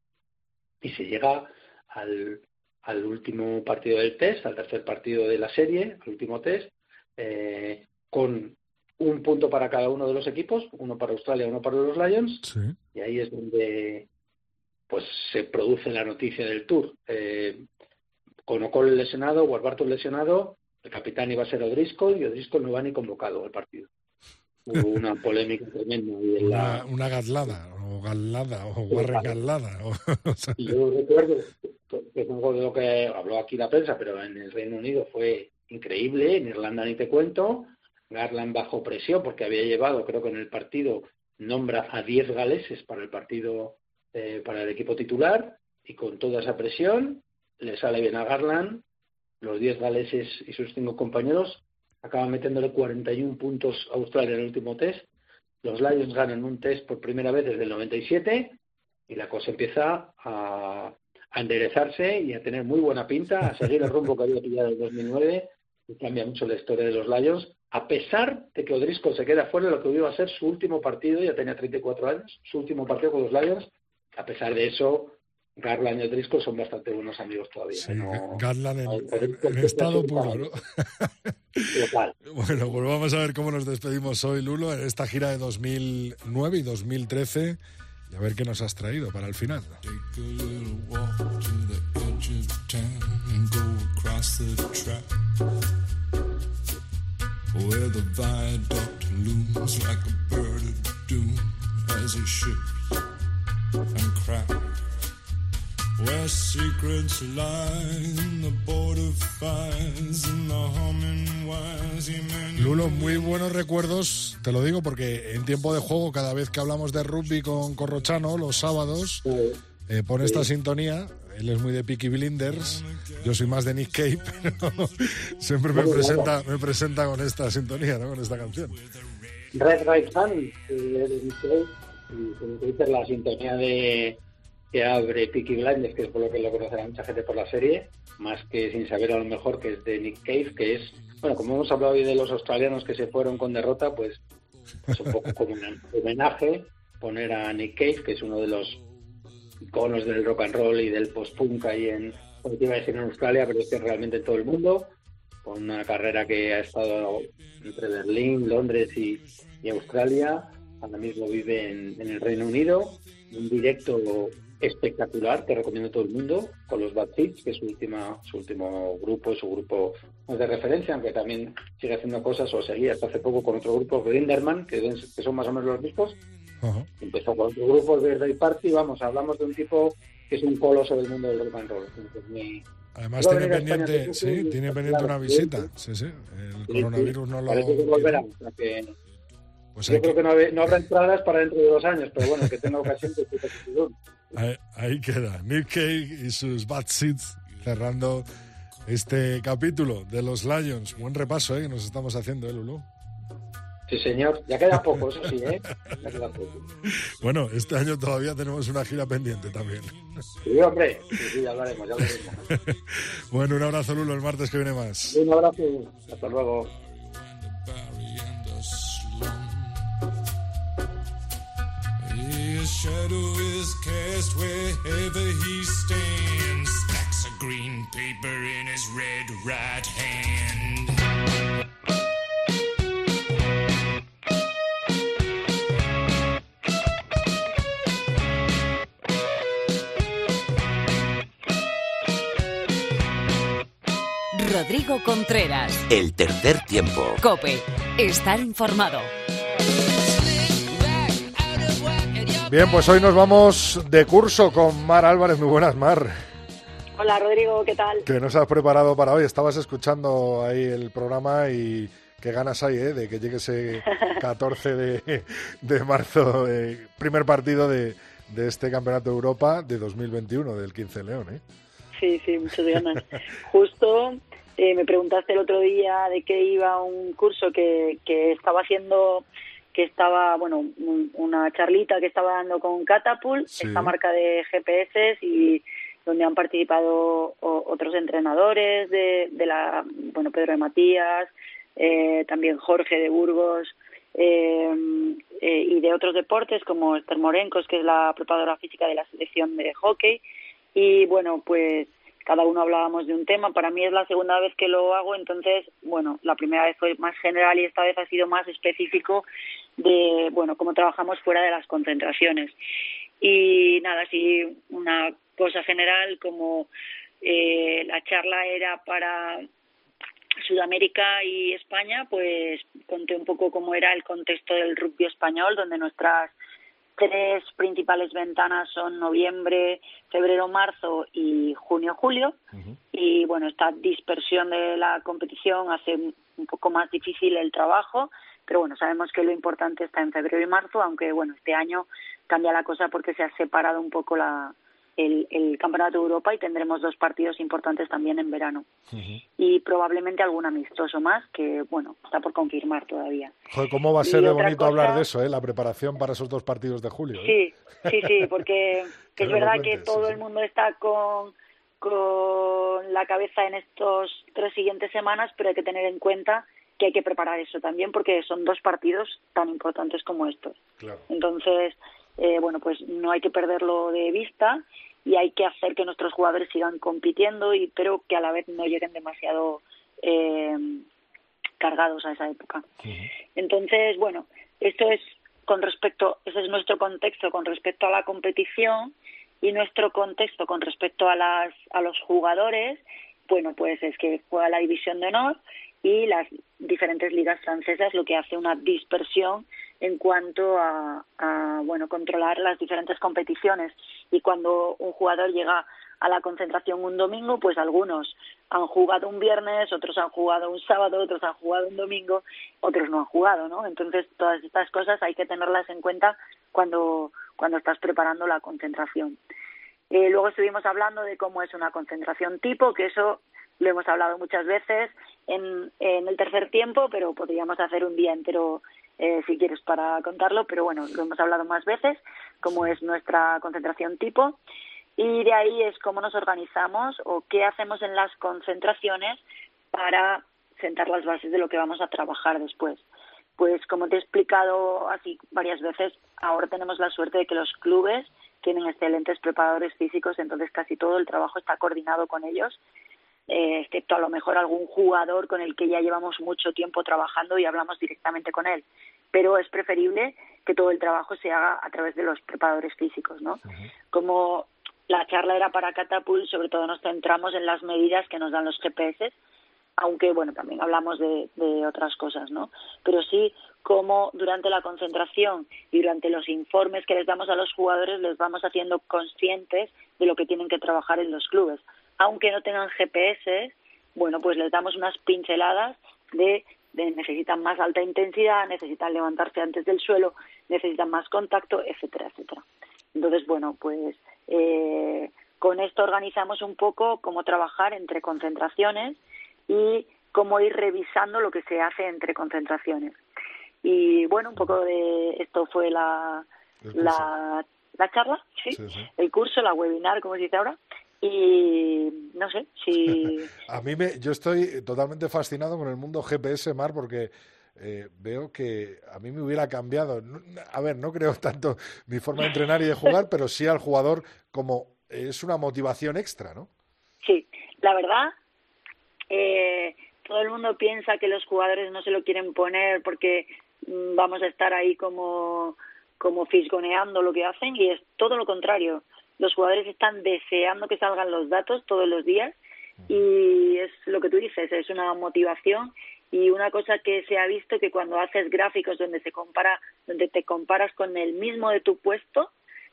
[SPEAKER 8] y se llega al, al último partido del test, al tercer partido de la serie, al último test, eh, con un punto para cada uno de los equipos, uno para Australia, uno para los Lions, y ahí es donde pues se produce la noticia del Tour. Eh, con O'Connell lesionado, Warburton lesionado, el capitán iba a ser O'Driscoll y O'Driscoll no va ni convocado al partido. Hubo una polémica tremenda. Y
[SPEAKER 3] una, una gatlada, o galada, o guarregalada. O,
[SPEAKER 8] yo recuerdo es de lo que habló aquí la prensa, pero en el Reino Unido fue increíble, en Irlanda ni te cuento, Garland bajo presión porque había llevado, creo que en el partido nombra a 10 galeses para el partido, eh, para el equipo titular, y con toda esa presión le sale bien a Garland los 10 galeses y sus cinco compañeros acaban metiéndole 41 puntos a Australia en el último test. Los Lions ganan un test por primera vez desde el 97 y la cosa empieza a, a enderezarse y a tener muy buena pinta, a seguir el rumbo que había pillado en el 2009 y cambia mucho la historia de los Lions, a pesar de que O'Driscoll se queda fuera de lo que iba a ser su último partido, ya tenía 34 años, su último partido con los Lions, a pesar de eso, Garland y O'Driscoll son bastante buenos amigos todavía.
[SPEAKER 3] Sí, Garland en, estado puro, ¿no? bueno, pues vamos a ver cómo nos despedimos hoy, Lulo, en esta gira de 2009 y 2013 y a ver qué nos has traído para el final. Where the viaduct looms like a bird of doom as it shifts and cracks. Lulo, muy buenos recuerdos, te lo digo porque en tiempo de juego, cada vez que hablamos de rugby con Corrochano, los sábados, eh, pone esta sintonía. Él es muy de Peaky Blinders, yo soy más de Nick Cave, pero siempre me presenta, me presenta con esta sintonía, ¿no? con esta canción.
[SPEAKER 8] Red Right Hand, de Nick Cave, y la sintonía de que abre Peaky Blinders, que es por lo que lo conocerá mucha gente por la serie, más que sin saber a lo mejor que es de Nick Cave, que es, bueno, como hemos hablado hoy de los australianos que se fueron con derrota, pues, pues un poco como un homenaje poner a Nick Cave, que es uno de los iconos del rock and roll y del post-punk ahí en, pues iba a decir en Australia, pero es que realmente en todo el mundo, con una carrera que ha estado entre Berlín, Londres y, Australia, ahora mismo vive en el Reino Unido, un directo espectacular que recomiendo a todo el mundo con los Bad Seeds, que es su última su último grupo su grupo de referencia aunque también sigue haciendo cosas o seguía hasta hace poco con otro grupo Grinderman que, que son más o menos los mismos empezó con otro grupo el Birthday Party vamos hablamos de un tipo que es un coloso del mundo del rock and roll
[SPEAKER 3] Además tiene pendiente, sí, tiene pendiente una visita. Sí, sí. El coronavirus no lo. Parece que volverá.
[SPEAKER 8] Pues Yo creo que, no, habrá entradas para dentro de dos años, pero bueno, que tenga ocasión de
[SPEAKER 3] Ahí, queda. Nick Cave y sus Bad Seeds cerrando este capítulo de los Lions. Buen repaso ¿eh? que nos estamos haciendo, ¿eh, Lulu?
[SPEAKER 8] Sí, señor. Ya queda poco, eso sí, ¿eh? Ya queda poco.
[SPEAKER 3] Bueno, este año todavía tenemos una gira pendiente también.
[SPEAKER 8] Sí, hombre. Sí, sí, ya lo haremos, ya lo haremos.
[SPEAKER 3] bueno, un abrazo, Lulo, el martes que viene más.
[SPEAKER 8] Un abrazo. Hasta luego. Shadow is cast wherever he stands. Stacks of green paper in his red right hand.
[SPEAKER 1] Rodrigo Contreras.
[SPEAKER 2] El tercer tiempo.
[SPEAKER 1] Cope. Estar informado.
[SPEAKER 3] Bien, pues hoy nos vamos de curso con Mar Álvarez. Muy buenas, Mar.
[SPEAKER 9] Hola, Rodrigo, ¿qué tal?
[SPEAKER 3] ¿Qué nos has preparado para hoy? Estabas escuchando ahí el programa y qué ganas hay ¿eh? de que llegue ese 14 de, marzo, eh, primer partido de, este Campeonato de Europa de 2021 del 15 León. ¿eh?
[SPEAKER 9] Sí, sí, muchas ganas. Justo eh, me preguntaste el otro día de qué iba un curso que, que estaba haciendo que estaba, bueno, una charlita que estaba dando con Catapult, esta marca de GPS y donde han participado otros entrenadores de, de, la, bueno, Pedro de Matías, eh, también Jorge de Burgos eh, eh, y de otros deportes como Esther Morencos, que es la preparadora física de la selección de hockey. Y bueno, pues cada uno hablábamos de un tema. Para mí es la segunda vez que lo hago, entonces, bueno, la primera vez fue más general y esta vez ha sido más específico de, bueno, cómo trabajamos fuera de las concentraciones. Y nada, sí, una cosa general como eh, la charla era para Sudamérica y España, pues conté un poco cómo era el contexto del rugby español, donde nuestras tres principales ventanas son noviembre, febrero, marzo y junio, julio. Y bueno, esta dispersión de la competición hace un poco más difícil el trabajo, pero bueno, sabemos que lo importante está en febrero y marzo, aunque bueno, este año cambia la cosa porque se ha separado un poco la, el, el, Campeonato de Europa y tendremos dos partidos importantes también en verano. Y probablemente algún amistoso más que, bueno, está por confirmar todavía.
[SPEAKER 3] Joder, ¿cómo va a ser de bonito hablar de eso, eh? la preparación para esos dos partidos de julio?
[SPEAKER 9] ¿eh? Sí, sí, sí, porque es verdad que todo el mundo está con, con la cabeza en estos tres siguientes semanas, pero hay que tener en cuenta que hay que preparar eso también porque son dos partidos tan importantes como estos. Entonces, eh, bueno, pues no hay que perderlo de vista y hay que hacer que nuestros jugadores sigan compitiendo, y pero que a la vez no lleguen demasiado eh, cargados a esa época. Entonces, bueno, esto es con respecto, ese es nuestro contexto con respecto a la competición y nuestro contexto con respecto a las a los jugadores, bueno, pues es que juega la división de honor y las diferentes ligas francesas, lo que hace una dispersión en cuanto a, bueno controlar las diferentes competiciones y cuando un jugador llega a la concentración un domingo, pues algunos han jugado un viernes, otros han jugado un sábado, otros han jugado un domingo, otros no han jugado, ¿no? Entonces todas estas cosas hay que tenerlas en cuenta cuando cuando estás preparando la concentración. Eh, luego estuvimos hablando de cómo es una concentración tipo, que eso lo hemos hablado muchas veces en, en el tercer tiempo, pero podríamos hacer un día entero eh, si quieres para contarlo, pero bueno, lo hemos hablado más veces, cómo es nuestra concentración tipo. Y de ahí es cómo nos organizamos o qué hacemos en las concentraciones para sentar las bases de lo que vamos a trabajar después. Pues como te he explicado así varias veces, ahora tenemos la suerte de que los clubes tienen excelentes preparadores físicos, entonces casi todo el trabajo está coordinado con ellos eh, excepto a lo mejor algún jugador con el que ya llevamos mucho tiempo trabajando y hablamos directamente con él. Pero es preferible que todo el trabajo se haga a través de los preparadores físicos, ¿no? Como la charla era para Catapult, sobre todo nos centramos en las medidas que nos dan los GPS, aunque bueno, también hablamos de, de otras cosas, ¿no? Pero sí cómo durante la concentración y durante los informes que les damos a los jugadores les vamos haciendo conscientes de lo que tienen que trabajar en los clubes aunque no tengan GPS, bueno, pues les damos unas pinceladas de, de necesitan más alta intensidad, necesitan levantarse antes del suelo, necesitan más contacto, etcétera, etcétera. Entonces, bueno, pues eh, con esto organizamos un poco cómo trabajar entre concentraciones y cómo ir revisando lo que se hace entre concentraciones. Y bueno, un poco de esto fue la, la, la charla, ¿sí? el curso, la webinar, como se dice ahora, y no sé si
[SPEAKER 3] a mí me yo estoy totalmente fascinado con el mundo GPS Mar porque eh, veo que a mí me hubiera cambiado. A ver no creo tanto mi forma de entrenar y de jugar pero sí al jugador como es una motivación extra no
[SPEAKER 9] sí la verdad eh, todo el mundo piensa que los jugadores no se lo quieren poner porque mm, vamos a estar ahí como como fisgoneando lo que hacen y es todo lo contrario los jugadores están deseando que salgan los datos todos los días y es lo que tú dices, es una motivación y una cosa que se ha visto que cuando haces gráficos donde se compara, donde te comparas con el mismo de tu puesto,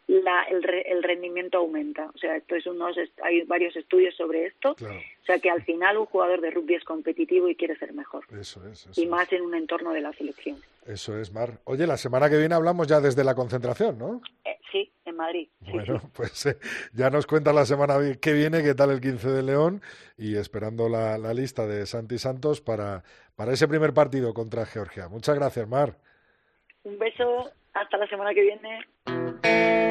[SPEAKER 9] la, el, el, rendimiento aumenta. O sea, esto es unos, hay varios estudios sobre esto. O sea, que al final un jugador de rugby es competitivo y quiere ser mejor.
[SPEAKER 3] Eso es.
[SPEAKER 9] y más en un entorno de la selección.
[SPEAKER 3] Eso es, Mar. Oye, la semana que viene hablamos ya desde la concentración, ¿no?
[SPEAKER 9] Eh, sí, en Madrid.
[SPEAKER 3] Bueno, pues eh, ya nos cuenta la semana que viene qué tal el 15 de León y esperando la, la lista de Santi Santos para, para ese primer partido contra Georgia. Muchas gracias, Mar.
[SPEAKER 9] Un beso. Hasta la semana que viene.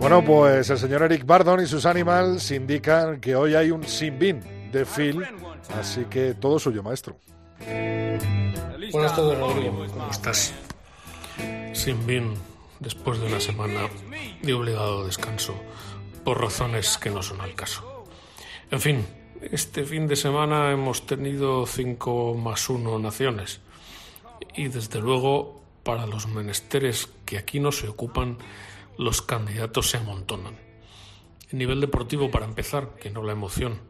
[SPEAKER 3] Bueno, pues el señor Eric Bardon y sus animals indican que hoy hay un sin-bin de Phil, así que todo suyo, maestro.
[SPEAKER 10] Buenas tardes, Rodrigo. ¿Cómo estás? Sin bin, después de una semana de obligado descanso, por razones que no son al caso. En fin, este fin de semana hemos tenido cinco más uno naciones. Y desde luego, para los menesteres que aquí no se ocupan, los candidatos se amontonan. El nivel deportivo, para empezar, que no la emoción,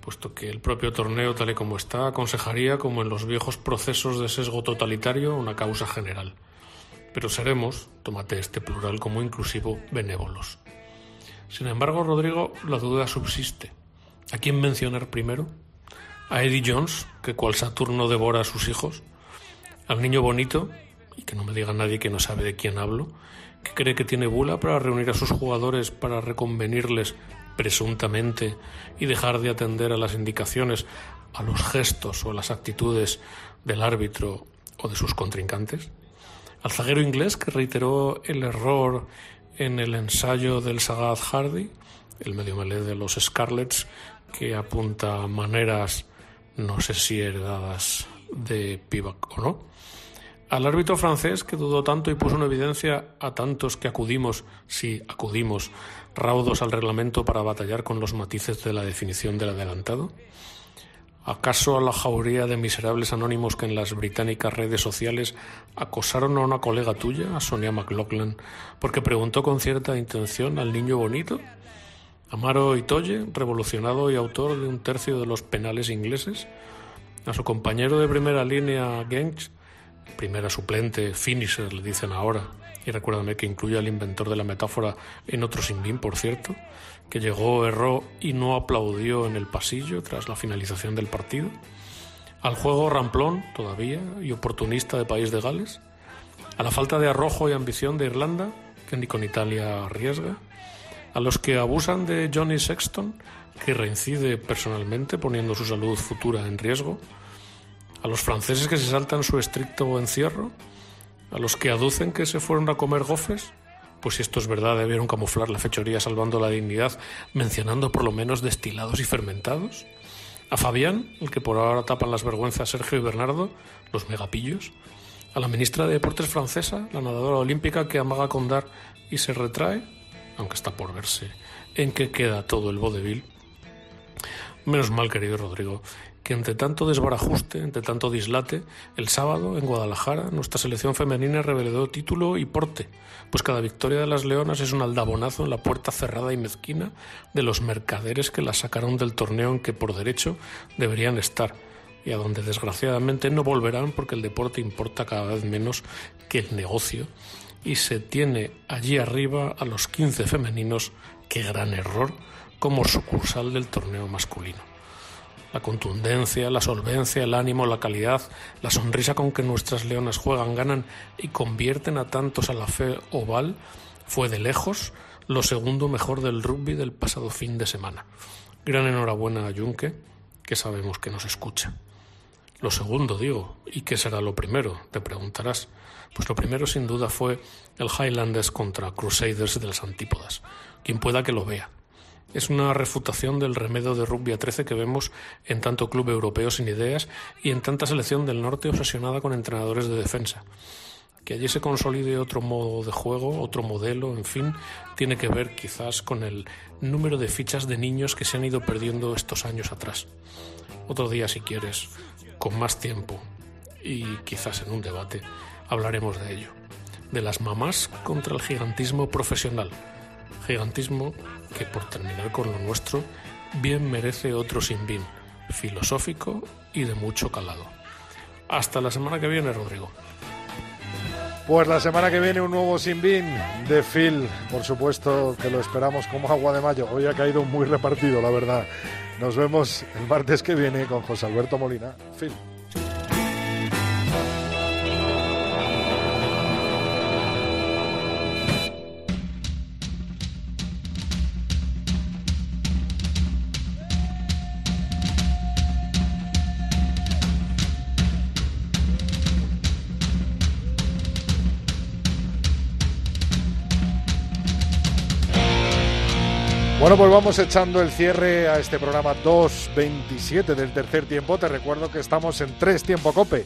[SPEAKER 10] puesto que el propio torneo, tal y como está, aconsejaría, como en los viejos procesos de sesgo totalitario, una causa general. Pero seremos, tómate este plural como inclusivo, benévolos. Sin embargo, Rodrigo, la duda subsiste. ¿A quién mencionar primero? a Eddie Jones, que cual Saturno devora a sus hijos, al niño bonito, y que no me diga nadie que no sabe de quién hablo, que cree que tiene bula para reunir a sus jugadores para reconvenirles presuntamente y dejar de atender a las indicaciones, a los gestos o a las actitudes del árbitro o de sus contrincantes? Al zaguero inglés que reiteró el error en el ensayo del Sagaz Hardy, el medio melé de los Scarlets, que apunta maneras, no sé si heredadas de Pivac o no. Al árbitro francés que dudó tanto y puso en evidencia a tantos que acudimos, sí, acudimos, raudos al reglamento para batallar con los matices de la definición del adelantado. ¿Acaso a la jauría de miserables anónimos que en las británicas redes sociales acosaron a una colega tuya, a Sonia McLaughlin, porque preguntó con cierta intención al niño bonito? Amaro Itoye, revolucionado y autor de un tercio de los penales ingleses, a su compañero de primera línea Gengs, primera suplente, finisher le dicen ahora, y recuérdame que incluye al inventor de la metáfora en otro sinbín, por cierto, que llegó, erró y no aplaudió en el pasillo tras la finalización del partido, al juego ramplón todavía y oportunista de País de Gales, a la falta de arrojo y ambición de Irlanda, que ni con Italia arriesga, a los que abusan de Johnny Sexton, que reincide personalmente poniendo su salud futura en riesgo, a los franceses que se saltan su estricto encierro, a los que aducen que se fueron a comer gofres, pues si esto es verdad, debieron camuflar la fechoría salvando la dignidad, mencionando por lo menos destilados y fermentados. A Fabián, el que por ahora tapan las vergüenzas Sergio y Bernardo, los megapillos. A la ministra de Deportes francesa, la nadadora olímpica que amaga con dar y se retrae, aunque está por verse en qué queda todo el vodevil. Menos mal, querido Rodrigo, que entre tanto desbarajuste, entre tanto dislate, el sábado en Guadalajara nuestra selección femenina reveló título y porte, pues cada victoria de las Leonas es un aldabonazo en la puerta cerrada y mezquina de los mercaderes que las sacaron del torneo en que por derecho deberían estar y a donde desgraciadamente no volverán porque el deporte importa cada vez menos que el negocio y se tiene allí arriba a los 15 femeninos, qué gran error, como sucursal del torneo masculino la contundencia, la solvencia, el ánimo, la calidad, la sonrisa con que nuestras leonas juegan, ganan y convierten a tantos a la fe oval, fue de lejos lo segundo mejor del rugby del pasado fin de semana. Gran enhorabuena a Junque, que sabemos que nos escucha. Lo segundo, digo, ¿y qué será lo primero? Te preguntarás. Pues lo primero, sin duda, fue el Highlanders contra Crusaders de las Antípodas. Quien pueda que lo vea. Es una refutación del remedio de rugby a 13 que vemos en tanto club europeo sin ideas y en tanta selección del norte obsesionada con entrenadores de defensa. Que allí se consolide otro modo de juego, otro modelo, en fin, tiene que ver quizás con el número de fichas de niños que se han ido perdiendo estos años atrás. Otro día, si quieres, con más tiempo y quizás en un debate, hablaremos de ello. De las mamás contra el gigantismo profesional. Gigantismo que por terminar con lo nuestro, bien merece otro sinbín, filosófico y de mucho calado. Hasta la semana que viene, Rodrigo.
[SPEAKER 3] Pues la semana que viene un nuevo sinbín de Phil, por supuesto que lo esperamos como agua de mayo. Hoy ha caído muy repartido, la verdad. Nos vemos el martes que viene con José Alberto Molina. Phil. Bueno, pues vamos echando el cierre a este programa 227 del tercer tiempo. Te recuerdo que estamos en tres tiempo cope.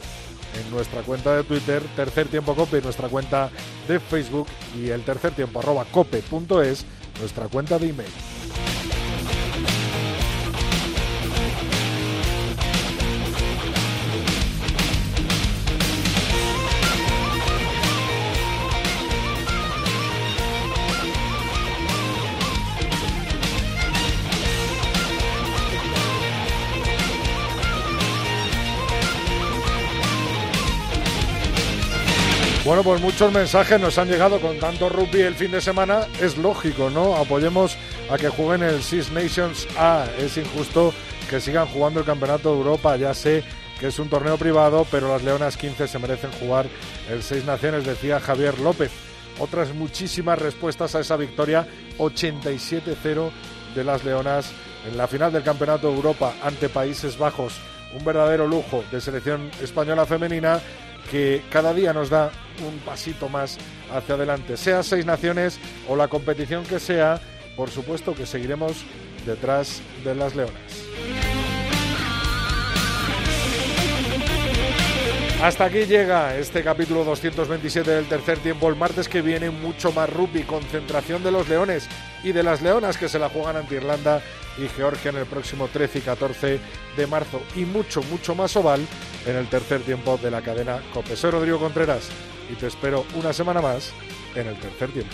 [SPEAKER 3] En nuestra cuenta de Twitter, tercer tiempo cope, nuestra cuenta de Facebook y el tercer tiempo arroba cope.es, nuestra cuenta de email. Bueno, pues muchos mensajes nos han llegado con tanto rugby el fin de semana. Es lógico, ¿no? Apoyemos a que jueguen el Six Nations A. Es injusto que sigan jugando el Campeonato de Europa. Ya sé que es un torneo privado, pero las Leonas 15 se merecen jugar el Seis Naciones, decía Javier López. Otras muchísimas respuestas a esa victoria 87-0 de las Leonas en la final del Campeonato de Europa ante Países Bajos. Un verdadero lujo de selección española femenina que cada día nos da un pasito más hacia adelante. Sea seis naciones o la competición que sea, por supuesto que seguiremos detrás de las Leonas. Hasta aquí llega este capítulo 227 del tercer tiempo. El martes que viene mucho más rugby, concentración de los leones y de las leonas que se la juegan ante Irlanda y Georgia en el próximo 13 y 14 de marzo. Y mucho, mucho más oval en el tercer tiempo de la cadena COPE. Soy Rodrigo Contreras y te espero una semana más en el tercer tiempo.